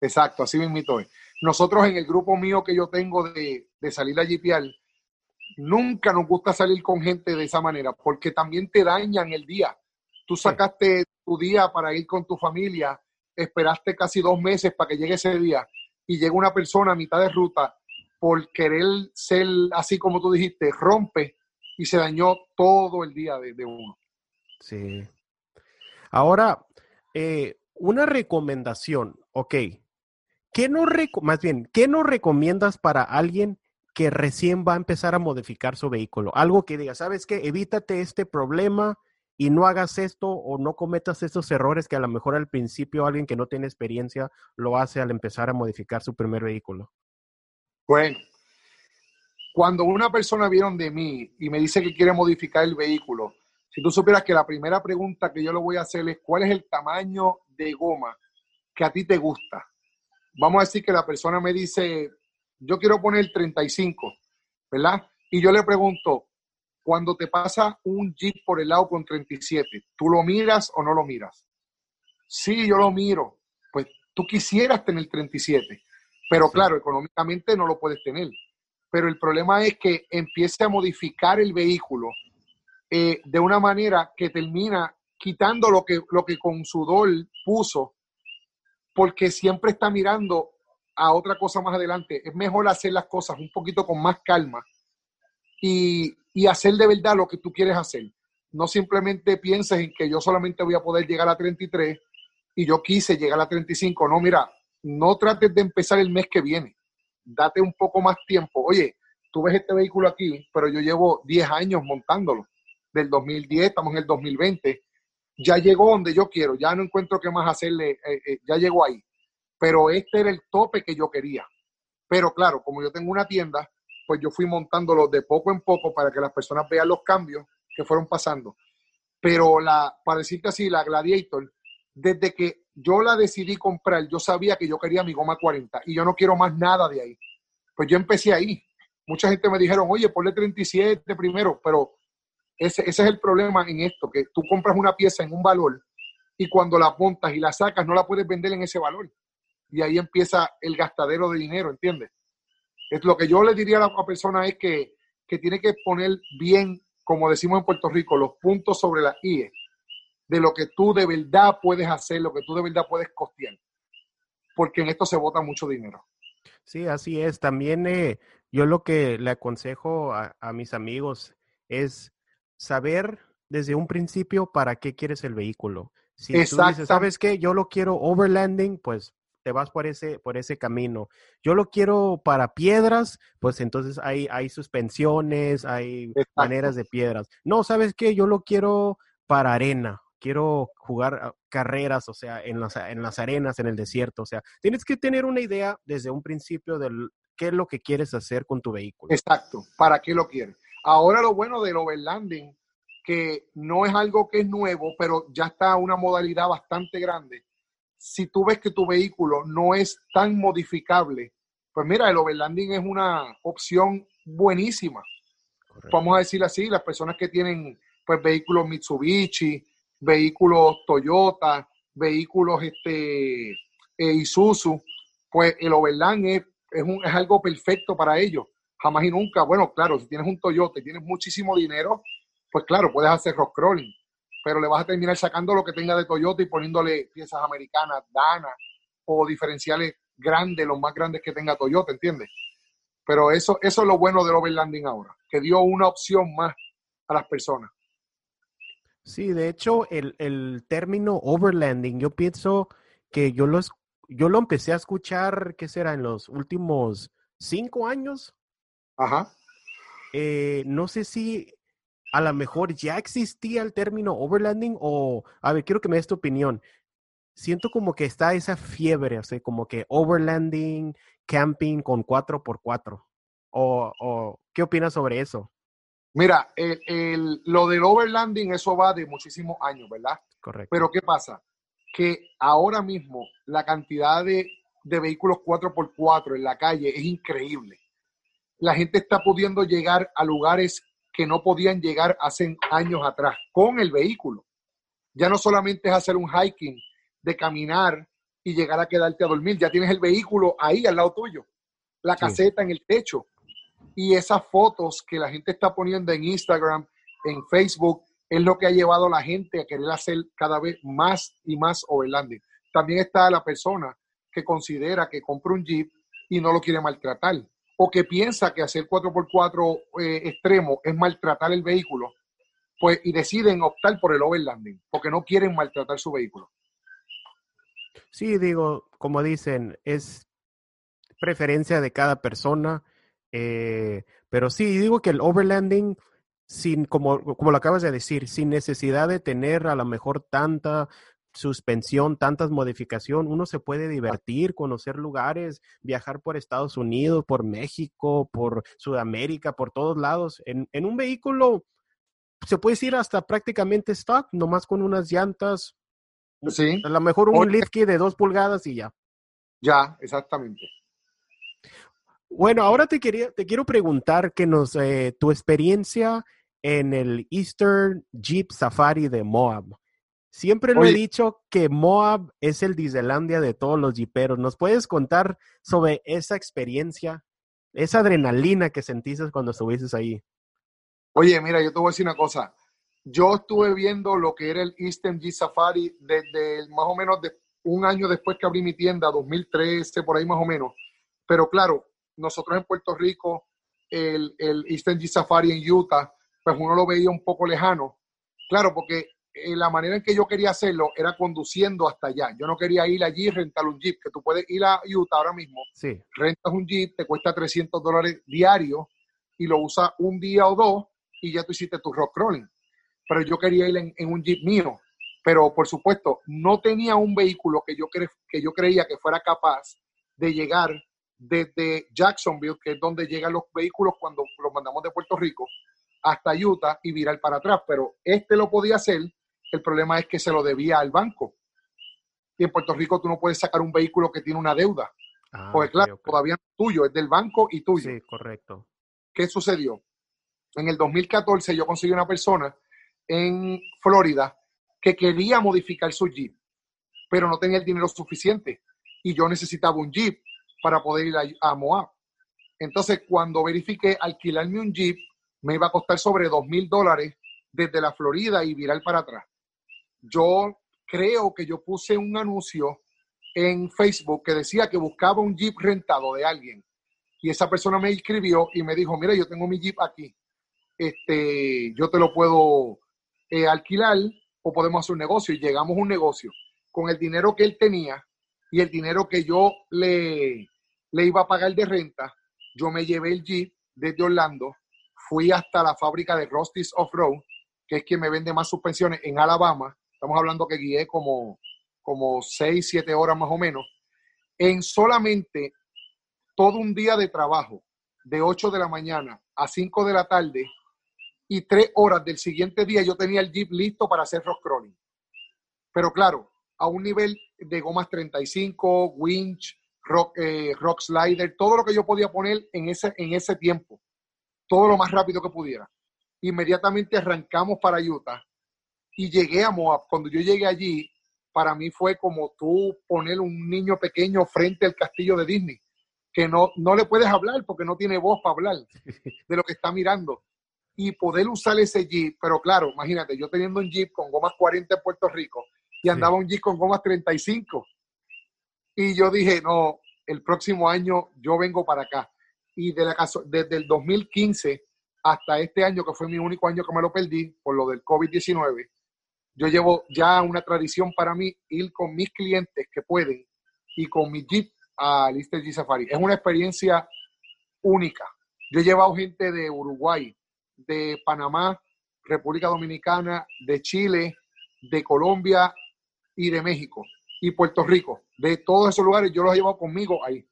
Exacto, así mismo. Nosotros en el grupo mío que yo tengo de, de salir a jipear, nunca nos gusta salir con gente de esa manera porque también te dañan el día. Tú sacaste tu día para ir con tu familia, esperaste casi dos meses para que llegue ese día y llega una persona a mitad de ruta por querer ser así como tú dijiste, rompe y se dañó todo el día de, uno. Sí. Ahora, eh, una recomendación, ok. ¿Qué no más bien, ¿qué nos recomiendas para alguien que recién va a empezar a modificar su vehículo. Algo que diga, ¿sabes qué? Evítate este problema y no hagas esto o no cometas estos errores que a lo mejor al principio alguien que no tiene experiencia lo hace al empezar a modificar su primer vehículo. Bueno, cuando una persona viene de mí y me dice que quiere modificar el vehículo, si tú supieras que la primera pregunta que yo le voy a hacer es, ¿cuál es el tamaño de goma que a ti te gusta? Vamos a decir que la persona me dice, yo quiero poner 35, ¿verdad? Y yo le pregunto, cuando te pasa un Jeep por el lado con 37, ¿tú lo miras o no lo miras? Sí, yo lo miro. Pues tú quisieras tener 37, pero claro, económicamente no lo puedes tener. Pero el problema es que empiece a modificar el vehículo eh, de una manera que termina quitando lo que, lo que con sudor puso, porque siempre está mirando a otra cosa más adelante. Es mejor hacer las cosas un poquito con más calma y, hacer de verdad lo que tú quieres hacer. No simplemente pienses en que yo solamente voy a poder llegar a 33 y yo quise llegar a 35. No, mira, no trates de empezar el mes que viene. Date un poco más tiempo. Oye, tú ves este vehículo aquí, pero yo llevo 10 años montándolo. Del 2010, estamos en el 2020. Ya llegó donde yo quiero, ya no encuentro qué más hacerle, eh, eh, ya llegó ahí pero este era el tope que yo quería. Pero claro, como yo tengo una tienda, pues yo fui montándolo de poco en poco para que las personas vean los cambios que fueron pasando. Pero la, para decirte así, la Gladiator, desde que yo la decidí comprar, yo sabía que yo quería mi goma 40 y yo no quiero más nada de ahí. Pues yo empecé ahí. Mucha gente me dijeron, oye, ponle 37 primero, pero ese, ese es el problema en esto, que tú compras una pieza en un valor y cuando la montas y la sacas no la puedes vender en ese valor y ahí empieza el gastadero de dinero, ¿entiendes? Es lo que yo le diría a la persona es que, tiene que poner bien, como decimos en Puerto Rico, los puntos sobre las IE de lo que tú de verdad puedes hacer, lo que tú de verdad puedes costear, porque en esto se bota mucho dinero. Sí, así es. También eh, yo lo que le aconsejo a, mis amigos es saber desde un principio para qué quieres el vehículo. Si tú dices, ¿sabes qué? Yo lo quiero overlanding, pues te vas por ese, por ese camino. Yo lo quiero para piedras, pues entonces hay, hay suspensiones, hay maneras de piedras. No, ¿sabes qué? Yo lo quiero para arena. Quiero jugar ah, carreras, o sea, en las, en las arenas, en el desierto. O sea, tienes que tener una idea desde un principio de qué es lo que quieres hacer con tu vehículo. Exacto, para qué lo quieres. Ahora lo bueno del overlanding, que no es algo que es nuevo, pero ya está una modalidad bastante grande si tú ves que tu vehículo no es tan modificable, pues mira, el overlanding es una opción buenísima. Vamos a decir así, las personas que tienen pues vehículos Mitsubishi, vehículos Toyota, vehículos este, eh, Isuzu, pues el overland es, es, un, es algo perfecto para ellos. Jamás y nunca, bueno, claro, si tienes un Toyota y tienes muchísimo dinero, pues claro, puedes hacer rock crawling, pero le vas a terminar sacando lo que tenga de Toyota y poniéndole piezas americanas, Dana o diferenciales grandes, los más grandes que tenga Toyota, ¿entiendes? Pero eso, eso es lo bueno del overlanding ahora, que dio una opción más a las personas. Sí, de hecho, el, el término overlanding, yo pienso que yo lo, yo lo empecé a escuchar, ¿qué será? En los últimos cinco años. Ajá. Eh, no sé si a lo mejor ya existía el término overlanding o, a ver, quiero que me des tu opinión. Siento como que está esa fiebre, o sea, como que overlanding, camping con 4x4. O, o ¿Qué opinas sobre eso? Mira, el, el, lo del overlanding, eso va de muchísimos años, ¿verdad? Correcto. Pero ¿qué pasa? Que ahora mismo la cantidad de, de vehículos 4x4 en la calle es increíble. La gente está pudiendo llegar a lugares que no podían llegar hace años atrás con el vehículo. Ya no solamente es hacer un hiking, de caminar y llegar a quedarte a dormir, ya tienes el vehículo ahí al lado tuyo, la caseta en el techo, y esas fotos que la gente está poniendo en Instagram, en Facebook, es lo que ha llevado a la gente a querer hacer cada vez más y más overlanding. También está la persona que considera que compra un Jeep y no lo quiere maltratar, o que piensa que hacer 4x4 eh, extremo es maltratar el vehículo, pues y deciden optar por el overlanding, porque no quieren maltratar su vehículo. Sí, digo, como dicen, es preferencia de cada persona eh, pero sí, digo que el overlanding, sin, como, como lo acabas de decir, sin necesidad de tener a lo mejor tanta suspensión, tantas modificación, uno se puede divertir, conocer lugares, viajar por Estados Unidos, por México, por Sudamérica, por todos lados. En, en un vehículo se puede ir hasta prácticamente stock, nomás con unas llantas. Sí. A lo mejor un lift de dos pulgadas y ya. Ya, exactamente. Bueno, ahora te quería, te quiero preguntar que nos eh, tu experiencia en el Eastern Jeep Safari de Moab. Siempre lo Oye, he dicho que Moab es el Disneylandia de todos los jeeperos. ¿Nos puedes contar sobre esa experiencia, esa adrenalina que sentiste cuando estuviste ahí? Oye, mira, yo te voy a decir una cosa. Yo estuve viendo lo que era el Eastern Jeep Safari desde más o menos de un año después que abrí mi tienda, 2013, por ahí más o menos. Pero claro, nosotros en Puerto Rico, el, el Eastern Jeep Safari en Utah, pues uno lo veía un poco lejano. Claro, porque eh, la manera en que yo quería hacerlo era conduciendo hasta allá. Yo no quería ir allí y rentar un Jeep, que tú puedes ir a Utah ahora mismo, sí. rentas un Jeep, te cuesta 300 dólares diarios y lo usas un día o dos y ya tú hiciste tu rock crawling. Pero yo quería ir en, en un Jeep mío. Pero por supuesto, no tenía un vehículo que yo, cre que yo creía que fuera capaz de llegar desde Jacksonville, que es donde llegan los vehículos cuando los mandamos de Puerto Rico, hasta Utah y virar para atrás. Pero este lo podía hacer, el problema es que se lo debía al banco. Y en Puerto Rico tú no puedes sacar un vehículo que tiene una deuda. Ah, porque claro, okay, okay. todavía no es tuyo, es del banco y tuyo. Sí, correcto. ¿Qué sucedió? En el 2014 yo conseguí una persona en Florida que quería modificar su Jeep, pero no tenía el dinero suficiente. Y yo necesitaba un Jeep para poder ir a, a Moab. Entonces, cuando verifiqué alquilarme un Jeep, me iba a costar sobre dos mil dólares desde la Florida y virar para atrás. Yo creo que yo puse un anuncio en Facebook que decía que buscaba un Jeep rentado de alguien. Y esa persona me escribió y me dijo, mira, yo tengo mi Jeep aquí. Este, yo te lo puedo eh, alquilar o podemos hacer un negocio. Y llegamos a un negocio. Con el dinero que él tenía y el dinero que yo le, le iba a pagar de renta, yo me llevé el Jeep desde Orlando, fui hasta la fábrica de Rostis Off-Road, que es quien me vende más suspensiones en Alabama. Estamos hablando que guié como, como 6, 7 horas más o menos. En solamente todo un día de trabajo, de 8 de la mañana a 5 de la tarde, y 3 horas del siguiente día yo tenía el Jeep listo para hacer rock crawling. Pero claro, a un nivel de gomas 35, winch, rock, eh, rock slider, todo lo que yo podía poner en ese, en ese tiempo, todo lo más rápido que pudiera. Inmediatamente arrancamos para Utah y llegué a Moab. Cuando yo llegué allí, para mí fue como tú poner un niño pequeño frente al castillo de Disney. que no, no le puedes hablar porque no tiene voz para hablar de lo que está mirando. Y poder usar ese Jeep, pero claro, imagínate, yo teniendo un Jeep con gomas 40 en Puerto Rico y andaba un Jeep con gomas 35. Y yo dije, no, el próximo año yo vengo para acá. Y de la, desde el 2015 hasta este año, que fue mi único año que me lo perdí por lo del COVID-19, yo llevo ya una tradición para mí ir con mis clientes que pueden y con mi Jeep a Lister Safari. Es una experiencia única. Yo he llevado gente de Uruguay, de Panamá, República Dominicana, de Chile, de Colombia y de México y Puerto Rico. De todos esos lugares yo los he llevado conmigo ahí.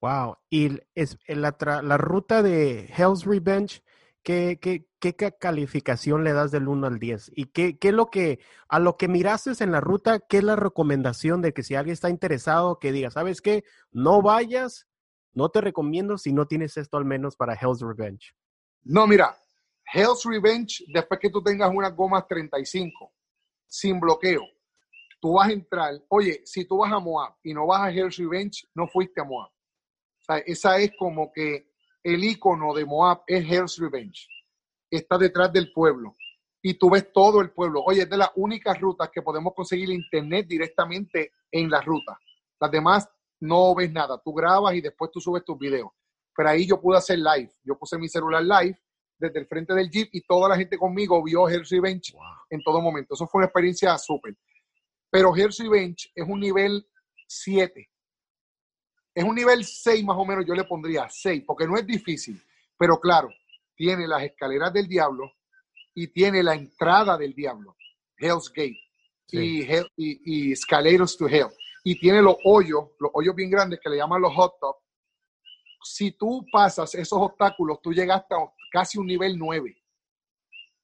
Wow. Y es la, la ruta de Hell's Revenge, ¿qué, qué, qué calificación le das del 1 al 10? ¿Y qué, qué es lo que, a lo que miraste en la ruta, qué es la recomendación de que si alguien está interesado, que diga, ¿sabes qué? No vayas, no te recomiendo si no tienes esto al menos para Hell's Revenge. No, mira, Hell's Revenge, después que tú tengas unas gomas 35, sin bloqueo, tú vas a entrar, oye, si tú vas a Moab y no vas a Hell's Revenge, no fuiste a Moab. O sea, esa es como que el icono de Moab es Hell's Revenge. Está detrás del pueblo y tú ves todo el pueblo. Oye, es de las únicas rutas que podemos conseguir internet directamente en la ruta. Las demás no ves nada. Tú grabas y después tú subes tus videos. Pero ahí yo pude hacer live. Yo puse mi celular live desde el frente del Jeep y toda la gente conmigo vio Hell's Revenge en todo momento. Eso fue una experiencia súper. Pero Jersey Bench es un nivel 7. Es un nivel 6 más o menos, yo le pondría 6, porque no es difícil. Pero claro, tiene las escaleras del diablo y tiene la entrada del diablo, Hell's Gate, y, y, Escalators to Hell. Y tiene los hoyos, los hoyos bien grandes que le llaman los hot top. Si tú pasas esos obstáculos, tú llegas hasta casi un nivel 9.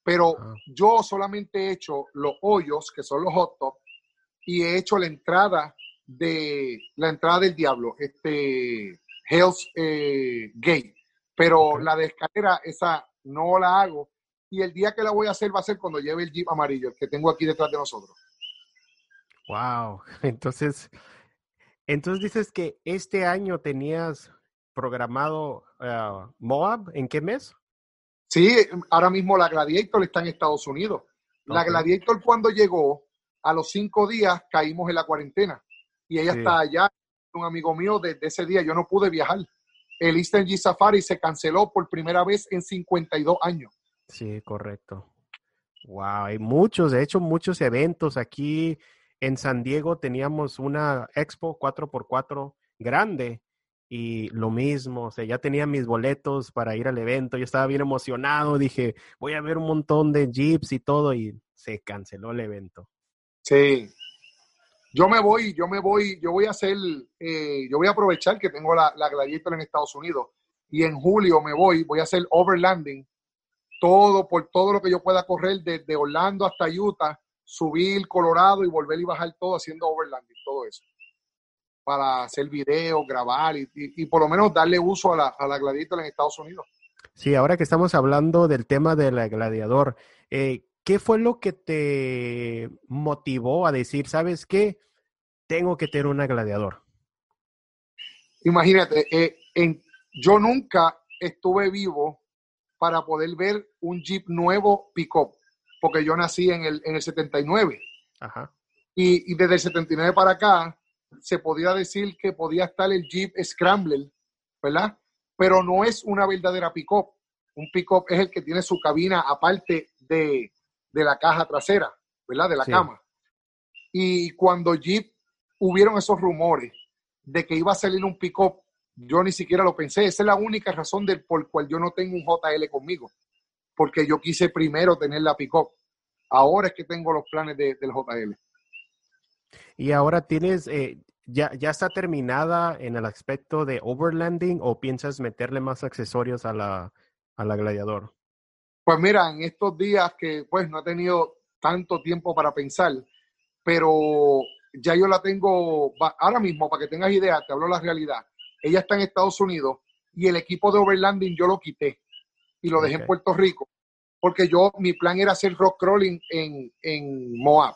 Pero ah. yo solamente he hecho los hoyos, que son los hot top, y he hecho la entrada de la entrada del diablo, este Hell's eh, Gate, pero la de escalera esa no la hago y el día que la voy a hacer va a ser cuando lleve el jeep amarillo, el que tengo aquí detrás de nosotros. Wow, entonces, entonces dices que este año tenías programado uh, Moab, ¿en qué mes? Sí, ahora mismo la Gladiator está en Estados Unidos. La Gladiator cuando llegó, a los cinco días caímos en la cuarentena y ella está allá, un amigo mío desde ese día, yo no pude viajar. El Eastern G Safari se canceló por primera vez en 52 años. Sí, correcto. Wow, hay muchos, de hecho, muchos eventos aquí en San Diego teníamos una expo 4x4 grande y lo mismo, o sea, ya tenía mis boletos para ir al evento, yo estaba bien emocionado, dije, voy a ver un montón de jeeps y todo y se canceló el evento. Sí. Yo me voy, yo me voy, yo voy a hacer, eh, yo voy a aprovechar que tengo la, la Gladiator en Estados Unidos y en julio me voy, voy a hacer overlanding, todo por todo lo que yo pueda correr desde Orlando hasta Utah, subir Colorado y volver y bajar todo haciendo overlanding, todo eso. Para hacer videos, grabar y, por lo menos darle uso a la, a la Gladiator en Estados Unidos. Sí, ahora que estamos hablando del tema de la Gladiador, eh, ¿qué fue lo que te motivó a decir, sabes qué, tengo que tener una gladiador? Imagínate, eh, yo nunca estuve vivo para poder ver un Jeep nuevo pick-up, porque yo nací en el, en el 79. Ajá. Y, y, desde el 79 para acá, se podía decir que podía estar el Jeep Scrambler, ¿verdad? Pero no es una verdadera pick-up. Un pick-up es el que tiene su cabina aparte de, de la caja trasera, ¿verdad? De la cama. Y cuando Jeep hubieron esos rumores de que iba a salir un pick-up, yo ni siquiera lo pensé. Esa es la única razón del, por cual yo no tengo un JL conmigo, porque yo quise primero tener la pick-up. Ahora es que tengo los planes del JL. Y ahora tienes, eh, ya, ya está terminada en el aspecto de overlanding o piensas meterle más accesorios a la, a la gladiador? Pues mira, en estos días que pues no he tenido tanto tiempo para pensar, pero ya yo la tengo ahora mismo, para que tengas idea, te hablo la realidad. Ella está en Estados Unidos y el equipo de overlanding yo lo quité y lo dejé en Puerto Rico, porque yo, mi plan era hacer rock crawling en, en Moab.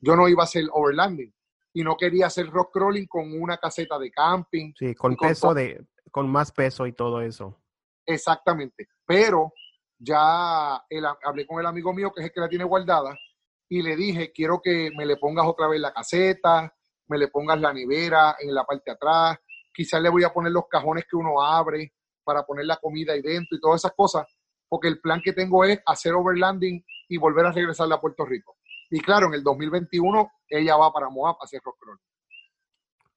Yo no iba a hacer overlanding. y no quería hacer rock crawling con una caseta de camping. Sí, con peso de, con más peso y todo eso. Exactamente. Pero ya hablé con el amigo mío que es el que la tiene guardada y le dije, quiero que me le pongas otra vez la caseta, me le pongas la nevera en la parte de atrás, quizás le voy a poner los cajones que uno abre para poner la comida ahí dentro y todas esas cosas, porque el plan que tengo es hacer overlanding y volver a regresar a Puerto Rico. Y claro, en el 2021 ella va para Moab a hacer rock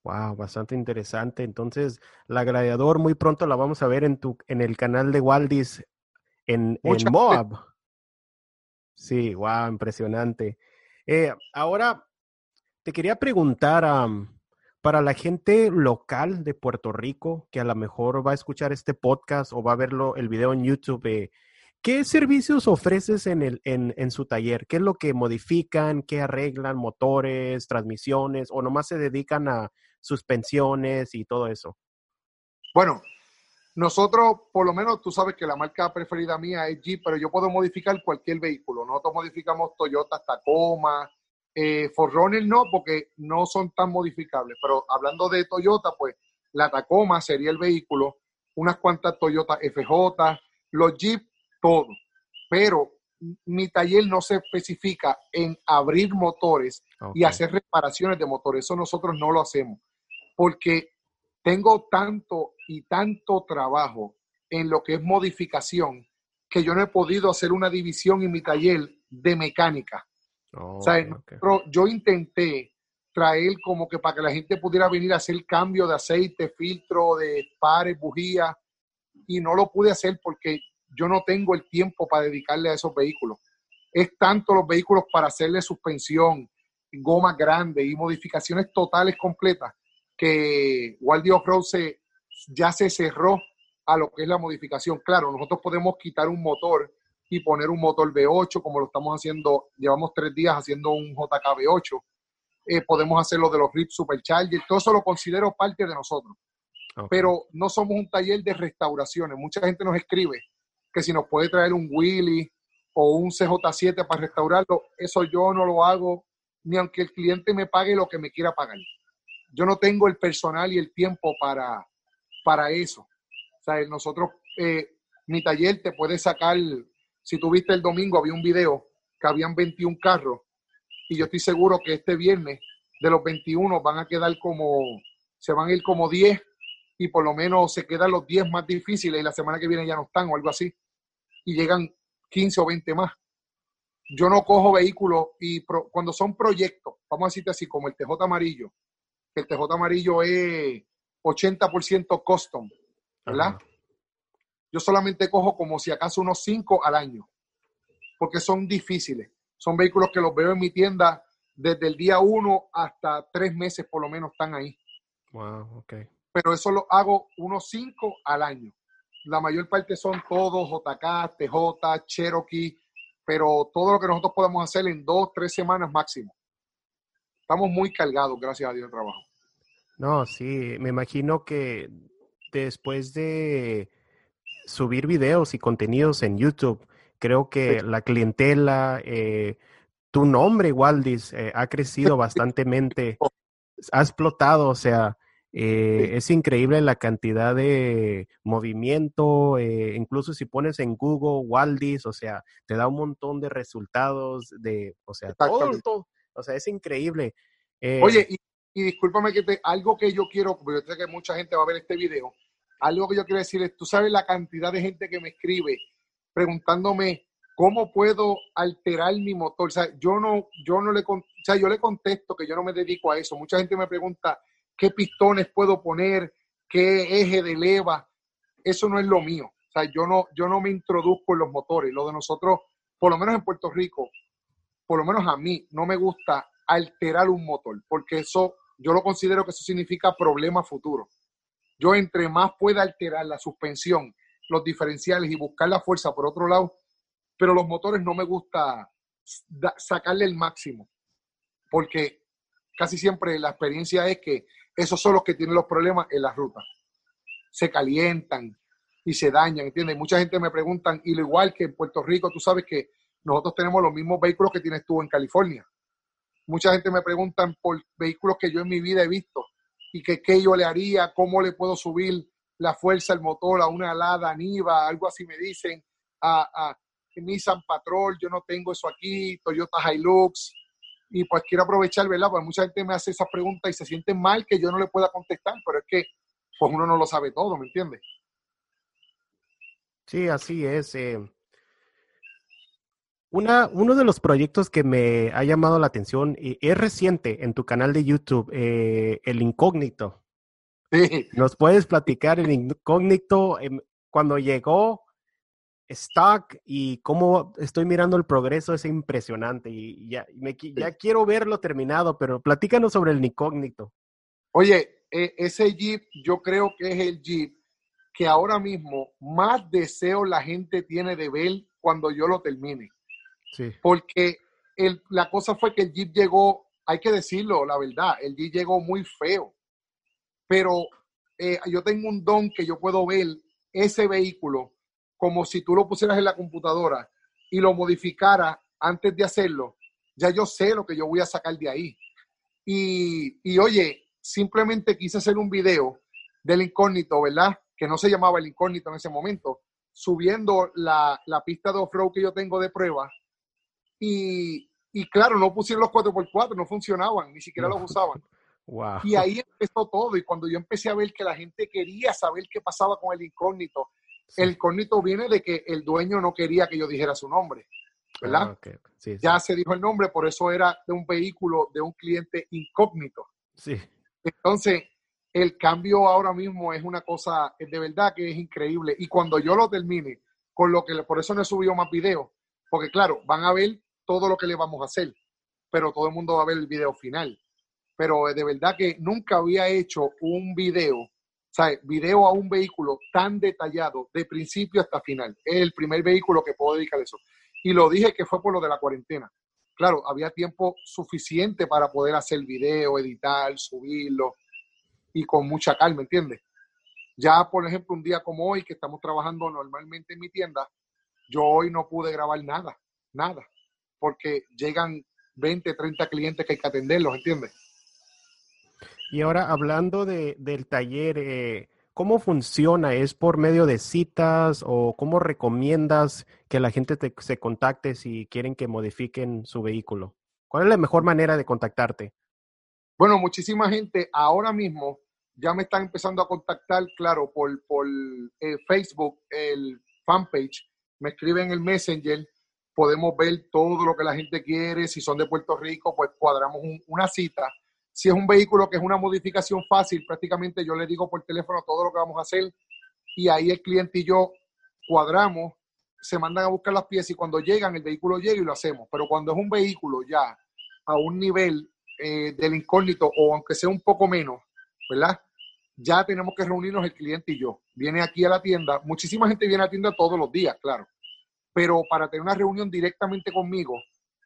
Wow, bastante interesante. Entonces, la Gladiador muy pronto la vamos a ver en tu en el canal de Waldis en, en Moab. Sí, wow, impresionante. Eh, ahora, te quería preguntar, para la gente local de Puerto Rico, que a lo mejor va a escuchar este podcast o va a verlo el video en YouTube, eh, ¿qué servicios ofreces en, el, en, en, su taller? ¿Qué es lo que modifican? ¿Qué arreglan? ¿Motores, transmisiones? ¿O nomás se dedican a suspensiones y todo eso? Bueno, nosotros, por lo menos, tú sabes que la marca preferida mía es Jeep, pero yo puedo modificar cualquier vehículo. Nosotros modificamos Toyota Tacoma, eh, Forerunner no, porque no son tan modificables. Pero hablando de Toyota, pues la Tacoma sería el vehículo, unas cuantas Toyota FJ, los Jeep, todo. Pero mi taller no se especifica en abrir motores y hacer reparaciones de motores. Eso nosotros no lo hacemos. Porque tengo tanto y tanto trabajo en lo que es modificación que yo no he podido hacer una división en mi taller de mecánica. o sea, yo intenté traer como que para que la gente pudiera venir a hacer cambio de aceite, filtro, de pares, bujía, y no lo pude hacer porque yo no tengo el tiempo para dedicarle a esos vehículos. Es tanto los vehículos para hacerle suspensión, goma grande y modificaciones totales completas que Waldi Off-Road ya se cerró a lo que es la modificación. Claro, nosotros podemos quitar un motor y poner un motor V8, como lo estamos haciendo, llevamos tres días haciendo un JK V8. Eh, podemos hacer lo de los RIP Supercharger, todo eso lo considero parte de nosotros. Pero no somos un taller de restauraciones. Mucha gente nos escribe que si nos puede traer un Willy o un CJ7 para restaurarlo, eso yo no lo hago ni aunque el cliente me pague lo que me quiera pagar yo no tengo el personal y el tiempo para, para eso. O sea, nosotros, eh, mi taller te puede sacar, si tuviste el domingo, había un video que habían 21 carros y yo estoy seguro que este viernes de los 21 van a quedar como, se van a ir como 10 y por lo menos se quedan los 10 más difíciles y la semana que viene ya no están o algo así y llegan 15 o 20 más. Yo no cojo vehículos y cuando son proyectos, vamos a decirte así, como el TJ amarillo, que el TJ amarillo es 80% custom, ¿verdad? Yo solamente cojo como si acaso unos 5 al año, porque son difíciles. Son vehículos que los veo en mi tienda desde el día 1 hasta 3 meses por lo menos están ahí. Wow, ok. Pero eso lo hago unos 5 al año. La mayor parte son todos JK, TJ, Cherokee, pero todo lo que nosotros podemos hacer en 2, 3 semanas máximo estamos muy cargados, gracias a Dios, de trabajo. No, sí, me imagino que después de subir videos y contenidos en YouTube, creo que la clientela, eh, tu nombre, Waldis, eh, ha crecido bastantemente, ha explotado, o sea, eh, es increíble la cantidad de movimiento, incluso si pones en Google Waldis, o sea, te da un montón de resultados de, o sea, todo, o sea, es increíble. Eh, Oye, y, discúlpame que te, algo que yo quiero, porque yo sé que mucha gente va a ver este video, algo que yo quiero decir es, tú sabes la cantidad de gente que me escribe preguntándome cómo puedo alterar mi motor. O sea, yo no, yo no le, o sea, yo le contesto que yo no me dedico a eso. Mucha gente me pregunta qué pistones puedo poner, qué eje de leva. Eso no es lo mío. O sea, yo no, yo no me introduzco en los motores. Lo de nosotros, por lo menos en Puerto Rico, por lo menos a mí, no me gusta alterar un motor, porque eso, yo lo considero que eso significa problema futuro. Yo entre más pueda alterar la suspensión, los diferenciales y buscar la fuerza por otro lado, pero los motores no me gusta sacarle el máximo, porque casi siempre la experiencia es que esos son los que tienen los problemas en la ruta. Se calientan y se dañan, ¿entiendes? Mucha gente me preguntan, y lo igual que en Puerto Rico, tú sabes que nosotros tenemos los mismos vehículos que tienes tú en California. mucha gente me pregunta por vehículos que yo en mi vida he visto y que qué yo le haría, cómo le puedo subir la fuerza al motor a una Lada Niva, algo así me dicen, a, a Nissan Patrol, yo no tengo eso aquí, Toyota Hilux, y pues quiero aprovechar, ¿verdad? Porque mucha gente me hace esas preguntas y se siente mal que yo no le pueda contestar, pero es que pues uno no lo sabe todo, ¿me entiendes? Sí, así es. Eh. Una, uno de los proyectos que me ha llamado la atención y es reciente en tu canal de YouTube, eh, El Incógnito. Sí. ¿Nos puedes platicar el Incógnito em, cuando llegó stock y cómo estoy mirando el progreso es impresionante y ya, ya quiero verlo terminado, pero platícanos sobre el incógnito. Oye, e, ese Jeep yo creo que es el Jeep que ahora mismo más deseo la gente tiene de ver cuando yo lo termine. Sí. Porque el, la cosa fue que el Jeep llegó, hay que decirlo, la verdad, el Jeep llegó muy feo. Pero eh, yo tengo un don que yo puedo ver ese vehículo como si tú lo pusieras en la computadora y lo modificara antes de hacerlo, ya yo sé lo que yo voy a sacar de ahí. Y, y oye, simplemente quise hacer un video del incógnito, ¿verdad? Que no se llamaba el incógnito en ese momento, subiendo la, la pista de off-road que yo tengo de prueba. Y, y claro, no pusieron los 4x4, no funcionaban, ni siquiera los usaban. Wow. Y ahí empezó todo. Y cuando yo empecé a ver que la gente quería saber qué pasaba con el incógnito, el incógnito viene de que el dueño no quería que yo dijera su nombre, ¿verdad? Ah, ya se dijo el nombre, por eso era de un vehículo de un cliente incógnito. Sí. Entonces, el cambio ahora mismo es una cosa de verdad que es increíble. Y cuando yo lo termine, con lo que por eso no he subido más videos, porque claro, van a ver todo lo que le vamos a hacer, pero todo el mundo va a ver el video final. Pero de verdad que nunca había hecho un video sea, video a un vehículo tan detallado de principio hasta final. Es el primer vehículo que puedo dedicar eso. Y lo dije que fue por lo de la cuarentena. Claro, había tiempo suficiente para poder hacer video, editar, subirlo y con mucha calma, ¿entiendes? Ya, por ejemplo, un día como hoy, que estamos trabajando normalmente en mi tienda, yo hoy no pude grabar nada, nada, porque llegan 20, 30 clientes que hay que atenderlos, ¿entiendes? Y ahora hablando de, del taller, eh, ¿cómo funciona? ¿Es por medio de citas o cómo recomiendas que la gente te, se contacte si quieren que modifiquen su vehículo? ¿Cuál es la mejor manera de contactarte? Bueno, muchísima gente ahora mismo ya me están empezando a contactar, claro, por, por eh, Facebook, el fanpage, me escriben el Messenger, podemos ver todo lo que la gente quiere, si son de Puerto Rico, pues cuadramos una cita si es un vehículo que es una modificación fácil, prácticamente yo le digo por teléfono todo lo que vamos a hacer y ahí el cliente y yo cuadramos, se mandan a buscar las piezas y cuando llegan el vehículo llega y lo hacemos. Pero cuando es un vehículo ya a un nivel eh, del incógnito o aunque sea un poco menos, ¿verdad? Ya tenemos que reunirnos el cliente y yo. Viene aquí a la tienda, muchísima gente viene a la tienda todos los días, claro. Pero para tener una reunión directamente conmigo,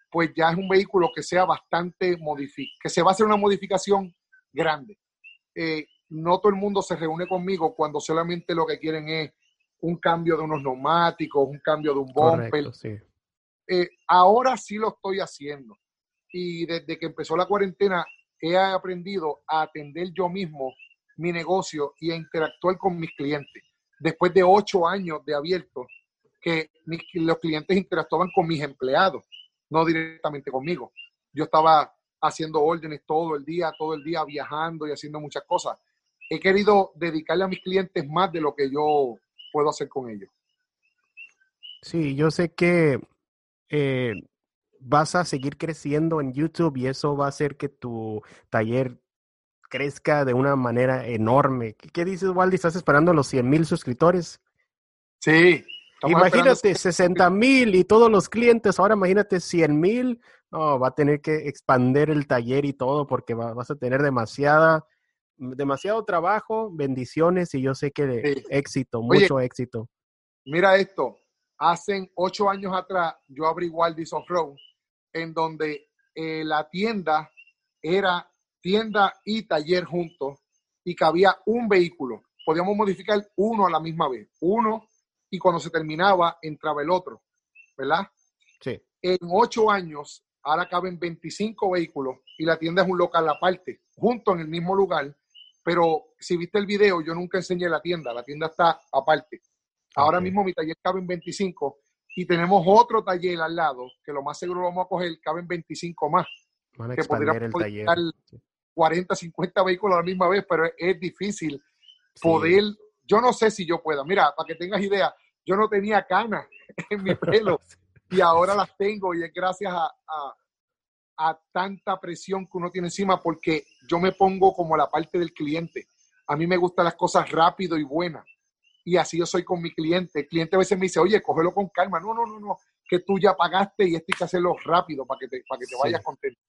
pues ya es un vehículo que sea bastante modificado, que se va a hacer una modificación grande. Eh, no todo el mundo se reúne conmigo cuando solamente lo que quieren es un cambio de unos neumáticos, un cambio de un bumper. Eh, ahora sí lo estoy haciendo. Y desde que empezó la cuarentena he aprendido a atender yo mismo mi negocio y a interactuar con mis clientes. Después de ocho años de abierto, que los clientes interactuaban con mis empleados no directamente conmigo. Yo estaba haciendo órdenes todo el día, todo el día viajando y haciendo muchas cosas. He querido dedicarle a mis clientes más de lo que yo puedo hacer con ellos. Sí, yo sé que eh, vas a seguir creciendo en YouTube y eso va a hacer que tu taller crezca de una manera enorme. ¿Qué, dices, Waldi? ¿Estás esperando los 100 mil suscriptores? Sí, imagínate, 60 mil y todos los clientes, ahora imagínate 100 mil, no, va a tener que expander el taller y todo porque vas a tener demasiada, demasiado trabajo, bendiciones y yo sé que éxito, mucho éxito. Mira esto, hace ocho años atrás yo abrí Waldis Off-Road en donde eh, la tienda era tienda y taller juntos y cabía un vehículo. Podíamos modificar uno a la misma vez, uno y cuando se terminaba entraba el otro, ¿verdad? Sí. En ocho años ahora caben 25 vehículos y la tienda es un local aparte, junto en el mismo lugar, pero si viste el video, yo nunca enseñé la tienda, la tienda está aparte. Ahora mismo mi taller cabe en 25 y tenemos otro taller al lado, que lo más seguro lo vamos a coger, caben 25 más. Van a que expandir el taller. 40, 50 vehículos a la misma vez, pero es, es difícil poder, yo no sé si yo pueda. Mira, para que tengas idea, yo no tenía canas en mi pelo y ahora las tengo y es gracias a, a, a, tanta presión que uno tiene encima porque yo me pongo como la parte del cliente. A mí me gustan las cosas rápido y buenas y así yo soy con mi cliente. El cliente a veces me dice, oye, cógelo con calma. No, no, no, no, que tú ya pagaste y esto hay que hacerlo rápido para que te, para que te vayas contento.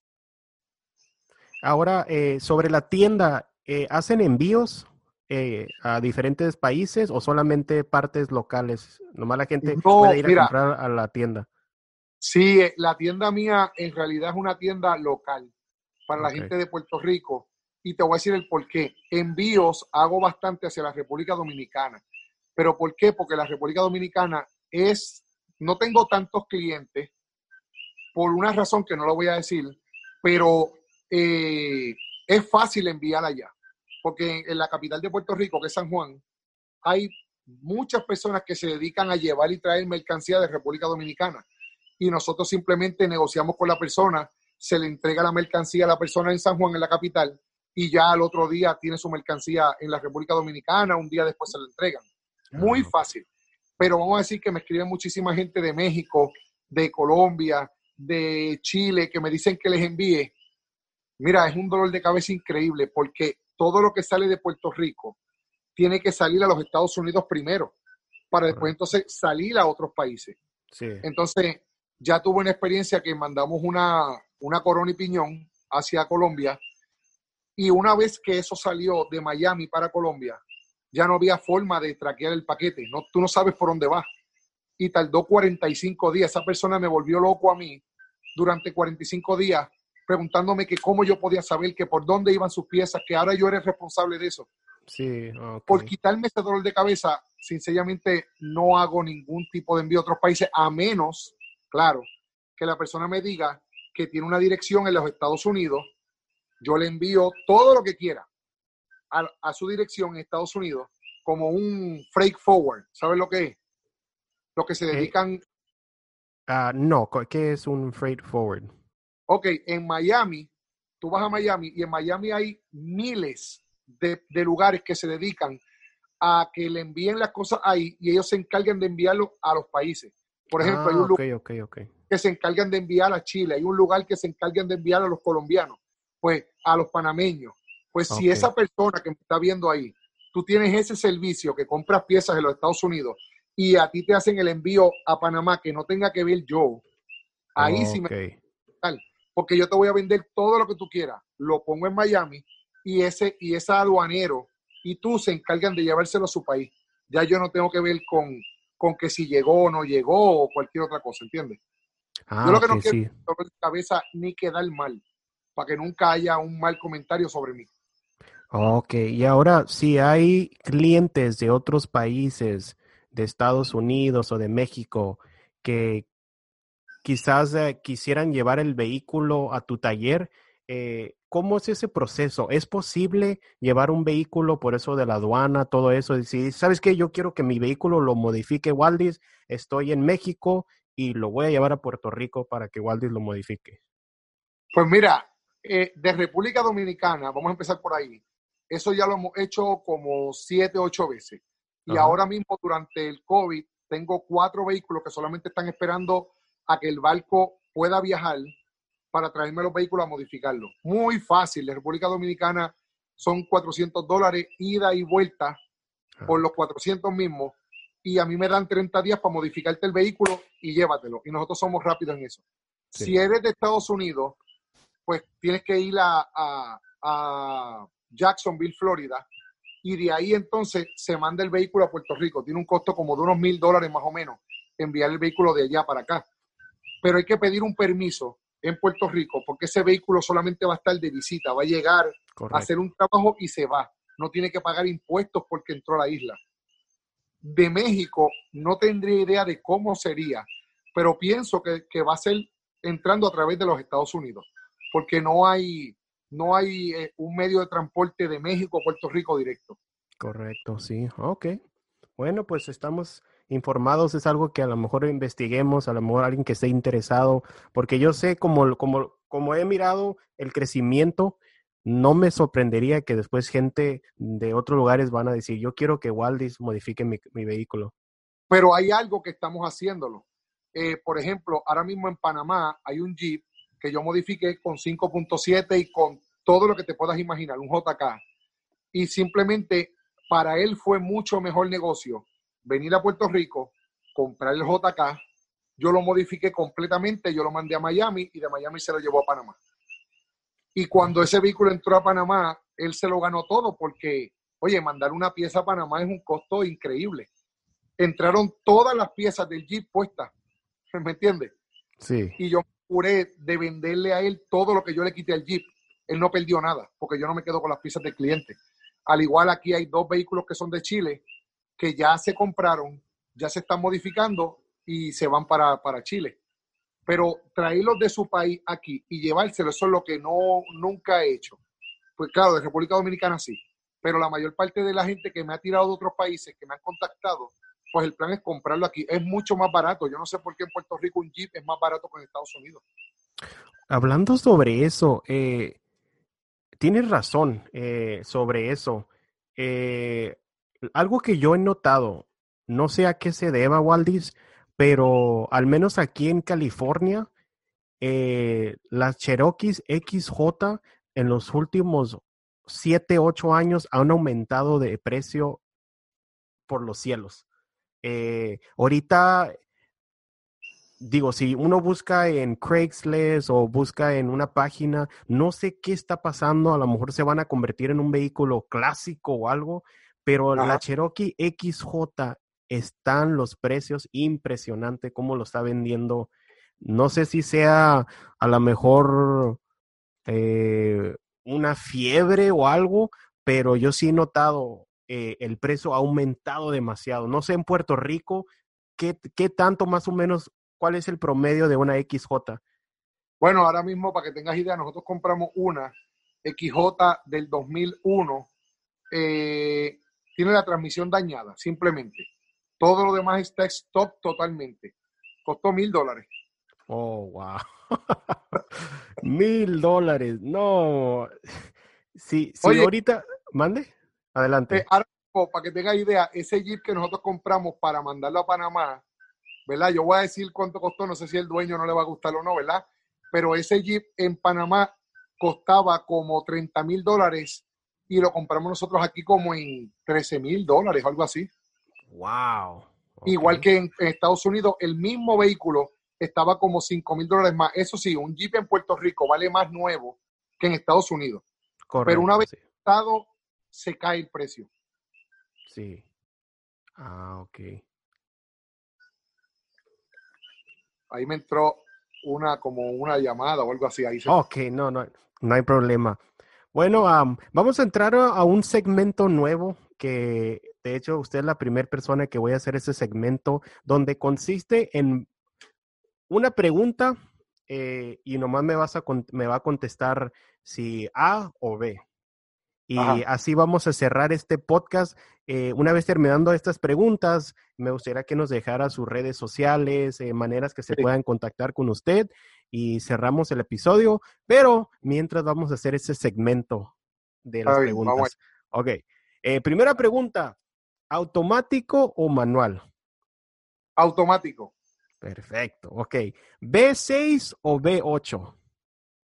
Ahora, eh, sobre la tienda, eh, ¿hacen envíos eh, a diferentes países o solamente partes locales? Nomás la gente puede ir a comprar a la tienda. Sí, la tienda mía en realidad es una tienda local para la gente de Puerto Rico. Y te voy a decir el por qué. Envíos hago bastante hacia la República Dominicana. ¿Pero por qué? Porque la República Dominicana es, no tengo tantos clientes, por una razón que no lo voy a decir, pero eh, es fácil enviar allá. Porque en la capital de Puerto Rico, que es San Juan, hay muchas personas que se dedican a llevar y traer mercancía de República Dominicana. Y nosotros simplemente negociamos con la persona, se le entrega la mercancía a la persona en San Juan, en la capital, y ya al otro día tiene su mercancía en la República Dominicana, un día después se la entregan. Muy fácil. Pero vamos a decir que me escribe muchísima gente de México, de Colombia, de Chile, que me dicen que les envíe. Mira, es un dolor de cabeza increíble porque todo lo que sale de Puerto Rico tiene que salir a los Estados Unidos primero, para después entonces salir a otros países. Entonces, ya tuve una experiencia que mandamos una, una corona y piñón hacia Colombia y una vez que eso salió de Miami para Colombia, ya no había forma de traquear el paquete. No, tú no sabes por dónde va. Y tardó 45 días. Esa persona me volvió loco a mí durante 45 días preguntándome que cómo yo podía saber que por dónde iban sus piezas, que ahora yo era responsable de eso. Sí, Por quitarme ese dolor de cabeza, sinceramente no hago ningún tipo de envío a otros países, a menos, claro, que la persona me diga que tiene una dirección en los Estados Unidos, yo le envío todo lo que quiera a, su dirección en Estados Unidos como un freight forward. ¿Sabes lo que es? Lo que se eh, dedican. Uh, no, ¿qué es un freight forward? Ok, en Miami, tú vas a Miami y en Miami hay miles de, de lugares que se dedican a que le envíen las cosas ahí y ellos se encargan de enviarlo a los países. Por ejemplo, hay un ah, lugar que se encargan de enviar a Chile, hay un lugar que se encargan de enviar a los colombianos, pues a los panameños, pues si esa persona que me está viendo ahí, tú tienes ese servicio que compras piezas en los Estados Unidos y a ti te hacen el envío a Panamá que no tenga que ver yo, ahí sí me... Porque yo te voy a vender todo lo que tú quieras, lo pongo en Miami y ese y ese aduanero y tú se encargan de llevárselo a su país. Ya yo no tengo que ver con, con que si llegó o no llegó o cualquier otra cosa, ¿entiendes? Ah, yo lo que no quiero es cabeza ni quedar mal, para que nunca haya un mal comentario sobre mí. Ok, y ahora si hay clientes de otros países, de Estados Unidos o de México, que quizás eh, quisieran llevar el vehículo a tu taller, eh, ¿cómo es ese proceso? ¿Es posible llevar un vehículo por eso de la aduana, todo eso? Si sabes que yo quiero que mi vehículo lo modifique Waldis, estoy en México y lo voy a llevar a Puerto Rico para que Waldis lo modifique. Pues mira, eh, de República Dominicana, vamos a empezar por ahí. Eso ya lo hemos hecho como siete, ocho veces. Y ahora mismo, durante el COVID, tengo cuatro vehículos que solamente están esperando a que el barco pueda viajar para traerme los vehículos a modificarlos. Muy fácil. La República Dominicana son 400 dólares ida y vuelta por los 400 mismos. Y a mí me dan 30 días para modificarte el vehículo y llévatelo. Y nosotros somos rápidos en eso. Si eres de Estados Unidos, pues tienes que ir a Jacksonville, Florida, y de ahí entonces se manda el vehículo a Puerto Rico. Tiene un costo como de unos mil dólares más o menos enviar el vehículo de allá para acá. Pero hay que pedir un permiso en Puerto Rico porque ese vehículo solamente va a estar de visita, va a llegar a hacer un trabajo y se va. No tiene que pagar impuestos porque entró a la isla. De México no tendría idea de cómo sería, pero pienso que, que va a ser entrando a través de los Estados Unidos, porque no hay, no hay eh, un medio de transporte de México a Puerto Rico directo. Correcto, sí. Ok. Bueno, pues estamos informados, es algo que a lo mejor investiguemos, a lo mejor alguien que esté interesado, porque yo sé como, como, como he mirado el crecimiento, no me sorprendería que después gente de otros lugares van a decir, yo quiero que Waldis modifique mi, mi vehículo. Pero hay algo que estamos haciéndolo. Eh, por ejemplo, ahora mismo en Panamá hay un Jeep que yo modifiqué con 5.7 y con todo lo que te puedas imaginar, un JK. Y simplemente para él fue mucho mejor negocio venir a Puerto Rico, comprar el JK, yo lo modifiqué completamente, yo lo mandé a Miami y de Miami se lo llevó a Panamá. Y cuando ese vehículo entró a Panamá, él se lo ganó todo porque, oye, mandar una pieza a Panamá es un costo increíble. Entraron todas las piezas del Jeep puestas, ¿me entiendes? Sí. Y yo juré de venderle a él todo lo que yo le quité al Jeep. Él no perdió nada, porque yo no me quedo con las piezas del cliente. Al igual aquí hay dos vehículos que son de Chile, que ya se compraron, ya se están modificando y se van para, para Chile. Pero traerlos de su país aquí y llevárselos, eso es lo que no, nunca he hecho. Pues claro, de República Dominicana sí, pero la mayor parte de la gente que me ha tirado de otros países, que me han contactado, pues el plan es comprarlo aquí. Es mucho más barato. Yo no sé por qué en Puerto Rico un Jeep es más barato que en Estados Unidos. Hablando sobre eso, eh, tienes razón eh, sobre eso. Eh, algo que yo he notado, no sé a qué se deba, Waldis, pero al menos aquí en California, eh, las Cherokees XJ en los últimos 7, 8 años han aumentado de precio por los cielos. Eh, ahorita, digo, si uno busca en Craigslist o busca en una página, no sé qué está pasando, a lo mejor se van a convertir en un vehículo clásico o algo, pero Ajá. la Cherokee XJ están los precios impresionante cómo lo está vendiendo. No sé si sea a lo mejor eh, una fiebre o algo, pero yo sí he notado eh, el precio ha aumentado demasiado. No sé en Puerto Rico qué, qué tanto más o menos, cuál es el promedio de una XJ. Bueno, ahora mismo, para que tengas idea, nosotros compramos una XJ del 2001. eh, tiene la transmisión dañada, simplemente. Todo lo demás está stop totalmente. Costó mil dólares. Oh, wow. Mil dólares. No. Sí, sí, Oye. ahorita, mande. Adelante. Eh, ahora para que tengas idea, ese Jeep que nosotros compramos para mandarlo a Panamá, ¿verdad? Yo voy a decir cuánto costó, no sé si el dueño no le va a gustar o no, ¿verdad? Pero ese Jeep en Panamá costaba como 30 mil dólares y lo compramos nosotros aquí como en 13 mil dólares, algo así. Wow. Igual que en, en Estados Unidos, el mismo vehículo estaba como 5 mil dólares más. Eso sí, un Jeep en Puerto Rico vale más nuevo que en Estados Unidos. Correcto, una vez- sí. Estado se cae el precio. Sí. Ah, ok. Ahí me entró una como una llamada o algo así. Ahí se- Ok, no, no, no hay problema. Bueno, am, vamos a entrar a, a un segmento nuevo que, de hecho, usted es la primera persona que voy a hacer ese segmento, donde consiste en una pregunta eh, y nomás me, vas a, me va a contestar si A o B. Y Ajá. así vamos a cerrar este podcast. Eh, una vez terminando estas preguntas, me gustaría que nos dejara sus redes sociales, eh, maneras que se Sí. puedan contactar con usted y cerramos el episodio. Pero mientras vamos a hacer ese segmento de las preguntas. Ok. Eh, primera pregunta: ¿automático o manual? Automático. Perfecto. Ok. ¿B6 o B8?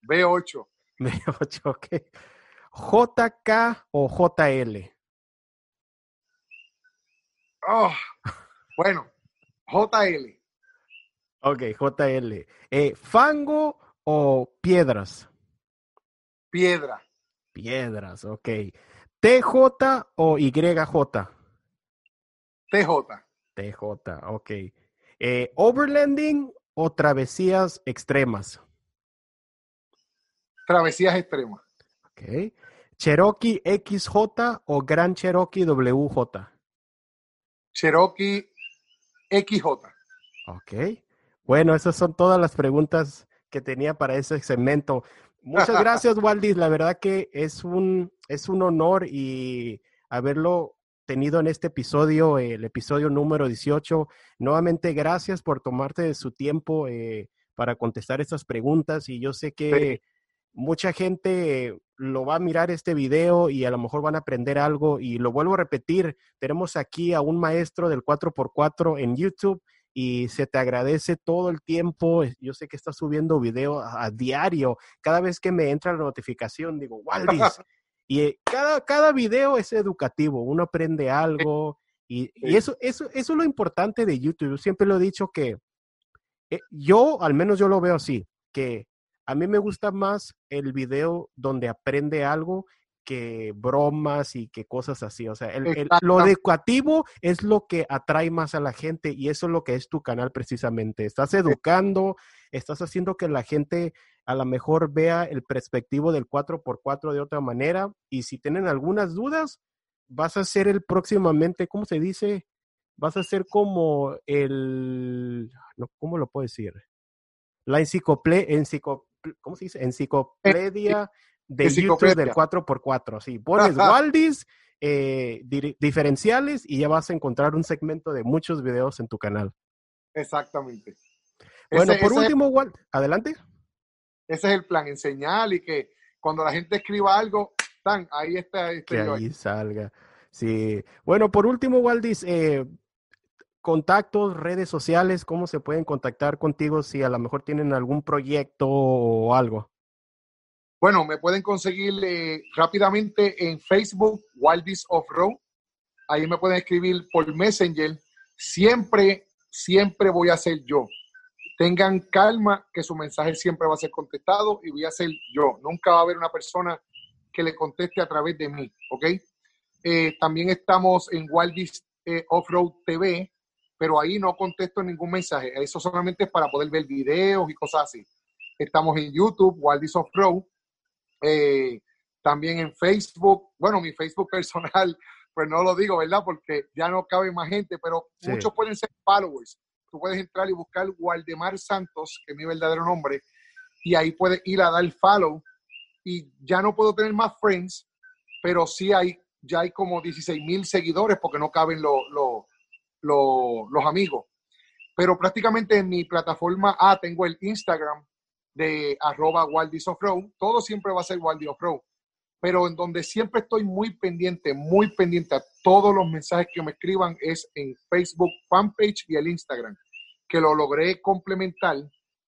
B8. B8, ok. ¿JK o JL? Ah, bueno, JL. Ok, JL. Eh, ¿Fango o piedras? Piedra. Piedras, ok. ¿TJ o YJ? TJ. TJ, ok. Eh, ¿Overlanding o travesías extremas? Travesías extremas. Ok. ¿Cherokee XJ o Gran Cherokee WJ? Cherokee XJ. Ok. Bueno, esas son todas las preguntas que tenía para ese segmento. Muchas gracias, Waldis. La verdad que es un, es un honor y haberlo tenido en este episodio, el episodio número 18. Nuevamente, gracias por tomarte su tiempo eh, para contestar estas preguntas y yo sé que mucha gente lo va a mirar este video y a lo mejor van a aprender algo y lo vuelvo a repetir, tenemos aquí a un maestro del 4x4 en YouTube y se te agradece todo el tiempo. Yo sé que estás subiendo video a, diario. Cada vez que me entra la notificación, digo, Waldis. y eh, cada, cada video es educativo, uno aprende algo. Y, eso, eso, eso es lo importante de YouTube. Yo siempre lo he dicho que eh, yo, al menos yo lo veo así, que a mí me gusta más el video donde aprende algo que bromas y que cosas así. O sea, lo educativo es lo que atrae más a la gente y eso es lo que es tu canal precisamente. Estás educando, estás haciendo que la gente a lo mejor vea el perspectivo del 4x4 de otra manera y si tienen algunas dudas, vas a ser el próximamente, ¿cómo se dice? Vas a ser como el, ¿cómo lo puedo decir? La enciclopedia, ¿cómo se dice? Enciclopedia de YouTube del 4x4. Sí, pones Waldis, eh, diferenciales y ya vas a encontrar un segmento de muchos videos en tu canal. Exactamente. Bueno, por último, Wald, adelante. Ese es el plan, enseñar y que cuando la gente escriba algo, tan, ahí está. que ahí salga. Sí. Bueno, por último, Waldis, eh, contactos, redes sociales, ¿cómo se pueden contactar contigo si a lo mejor tienen algún proyecto o algo? Bueno, me pueden conseguir eh, rápidamente en Facebook, Wildis of Road. Ahí me pueden escribir por Messenger. Siempre, siempre voy a ser yo. Tengan calma que su mensaje siempre va a ser contestado y voy a ser yo. Nunca va a haber una persona que le conteste a través de mí, ¿ok? Eh, también estamos en Wildis eh, Off-Road TV, pero ahí no contesto ningún mensaje. Eso solamente es para poder ver videos y cosas así. Estamos en YouTube, Wildis Off-Road eh, también en Facebook, bueno, mi Facebook personal, pues no lo digo, ¿verdad? Porque ya no cabe más gente, pero muchos pueden ser followers. Tú puedes entrar y buscar Waldemar Santos, que es mi verdadero nombre, y ahí puedes ir a dar follow. Y ya no puedo tener más friends, pero sí hay, ya hay como 16 mil seguidores porque no caben los amigos. Pero prácticamente en mi plataforma A tengo el Instagram, de arroba Waldis todo siempre va a ser Waldis pero en donde siempre estoy muy pendiente, muy pendiente a todos los mensajes que me escriban es en Facebook fanpage y el Instagram, que lo logré complementar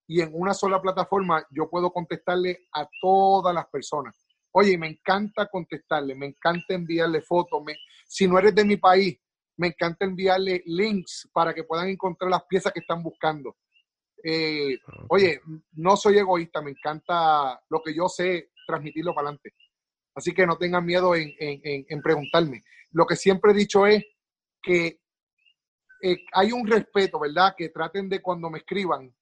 y en una sola plataforma yo puedo contestarle a todas las personas. Oye, me encanta contestarle, me encanta enviarle fotos, si no eres de mi país, me encanta enviarle links para que puedan encontrar las piezas que están buscando. Eh, oye, no soy egoísta, me encanta lo que yo sé, transmitirlo para adelante. Así que no tengan miedo en, preguntarme. Lo que siempre he dicho es que eh, hay un respeto, ¿verdad? Que traten de cuando me escriban,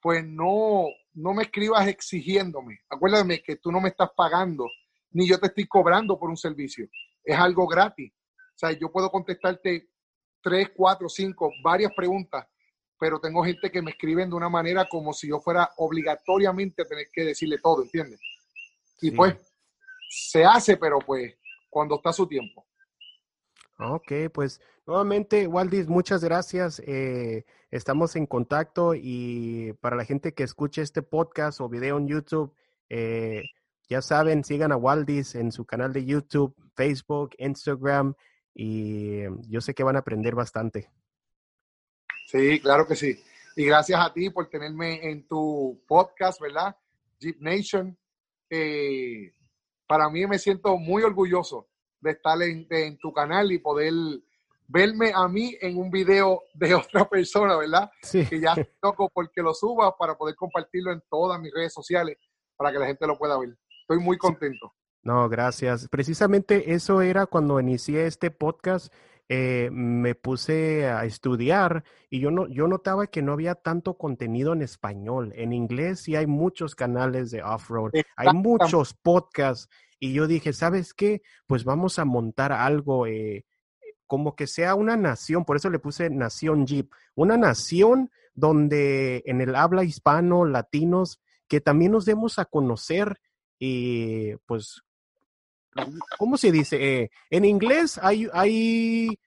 pues no, no me escribas exigiéndome. Acuérdame que tú no me estás pagando, ni yo te estoy cobrando por un servicio. Es algo gratis. O sea, yo puedo contestarte tres, cuatro, cinco, varias preguntas pero tengo gente que me escriben de una manera como si yo fuera obligatoriamente a tener que decirle todo, ¿entiendes? Y pues se hace, pero pues cuando está su tiempo. Ok, pues nuevamente, Waldis, muchas gracias. Eh, estamos en contacto y para la gente que escuche este podcast o video en YouTube, eh, ya saben, sigan a Waldis en su canal de YouTube, Facebook, Instagram y yo sé que van a aprender bastante. Sí, claro que sí. Y gracias a ti por tenerme en tu podcast, ¿verdad? Jeep Nation. Eh, para mí me siento muy orgulloso de estar en, tu canal y poder verme a mí en un video de otra persona, ¿verdad? Sí. Que ya toco porque lo suba para poder compartirlo en todas mis redes sociales para que la gente lo pueda ver. Estoy muy contento. No, gracias. Precisamente eso era cuando inicié este podcast. Eh, me puse a estudiar y yo, no, yo notaba que no había tanto contenido en español. En inglés sí hay muchos canales de off-road, hay muchos podcasts y yo dije, ¿sabes qué? Pues vamos a montar algo eh, como que sea una nación, por eso le puse Nación Jeep, una nación donde en el habla hispano, latinos, que también nos demos a conocer, y pues, ¿cómo se dice? Eh, en inglés hay, hay,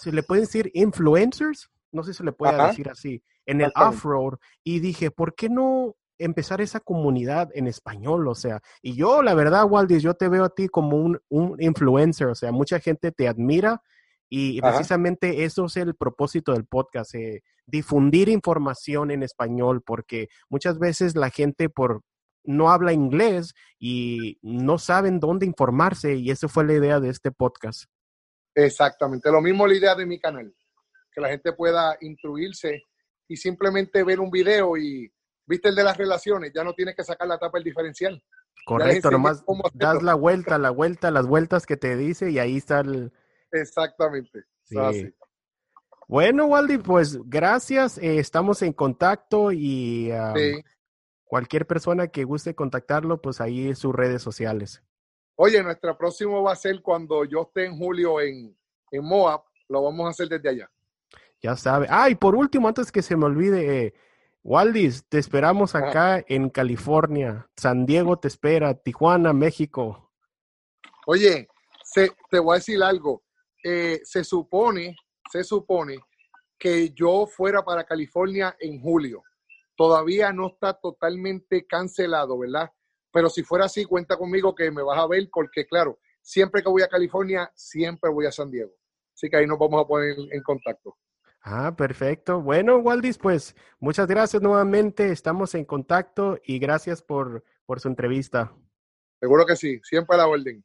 se le puede decir influencers, no sé si se le puede decir así, en el off-road, y dije, ¿por qué no empezar esa comunidad en español, o sea, y yo, la verdad, Waldis, yo te veo a ti como un, un influencer, o sea, mucha gente te admira y precisamente eso es el propósito del podcast, eh, difundir información en español, porque muchas veces la gente por no habla inglés y no saben dónde informarse y esa fue la idea de este podcast. Exactamente, lo mismo la idea de mi canal, que la gente pueda instruirse y simplemente ver un video y viste el de las relaciones, ya no tienes que sacar la tapa del diferencial. Correcto, nomás das la vuelta, la vuelta, las vueltas que te dice y ahí está el... Exactamente. Bueno, Waldi, pues gracias. Eh, estamos en contacto y cualquier persona que guste contactarlo, pues ahí sus redes sociales. Oye, nuestro próximo va a ser cuando yo esté en julio en, en Moab. Lo vamos a hacer desde allá. Ya sabe. Ah, y por último, antes que se me olvide, eh, Waldis, te esperamos acá en California. San Diego te espera, Tijuana, México. Oye, te voy a decir algo. Eh, se supone, se supone que yo fuera para California en julio. Todavía no está totalmente cancelado, ¿verdad? Pero si fuera así, cuenta conmigo que me vas a ver porque, claro, siempre que voy a California, siempre voy a San Diego. Así que ahí nos vamos a poner en contacto. Ah, perfecto. Bueno, Waldis, pues muchas gracias nuevamente. Estamos en contacto y gracias por, por su entrevista. Seguro que sí, siempre a la orden.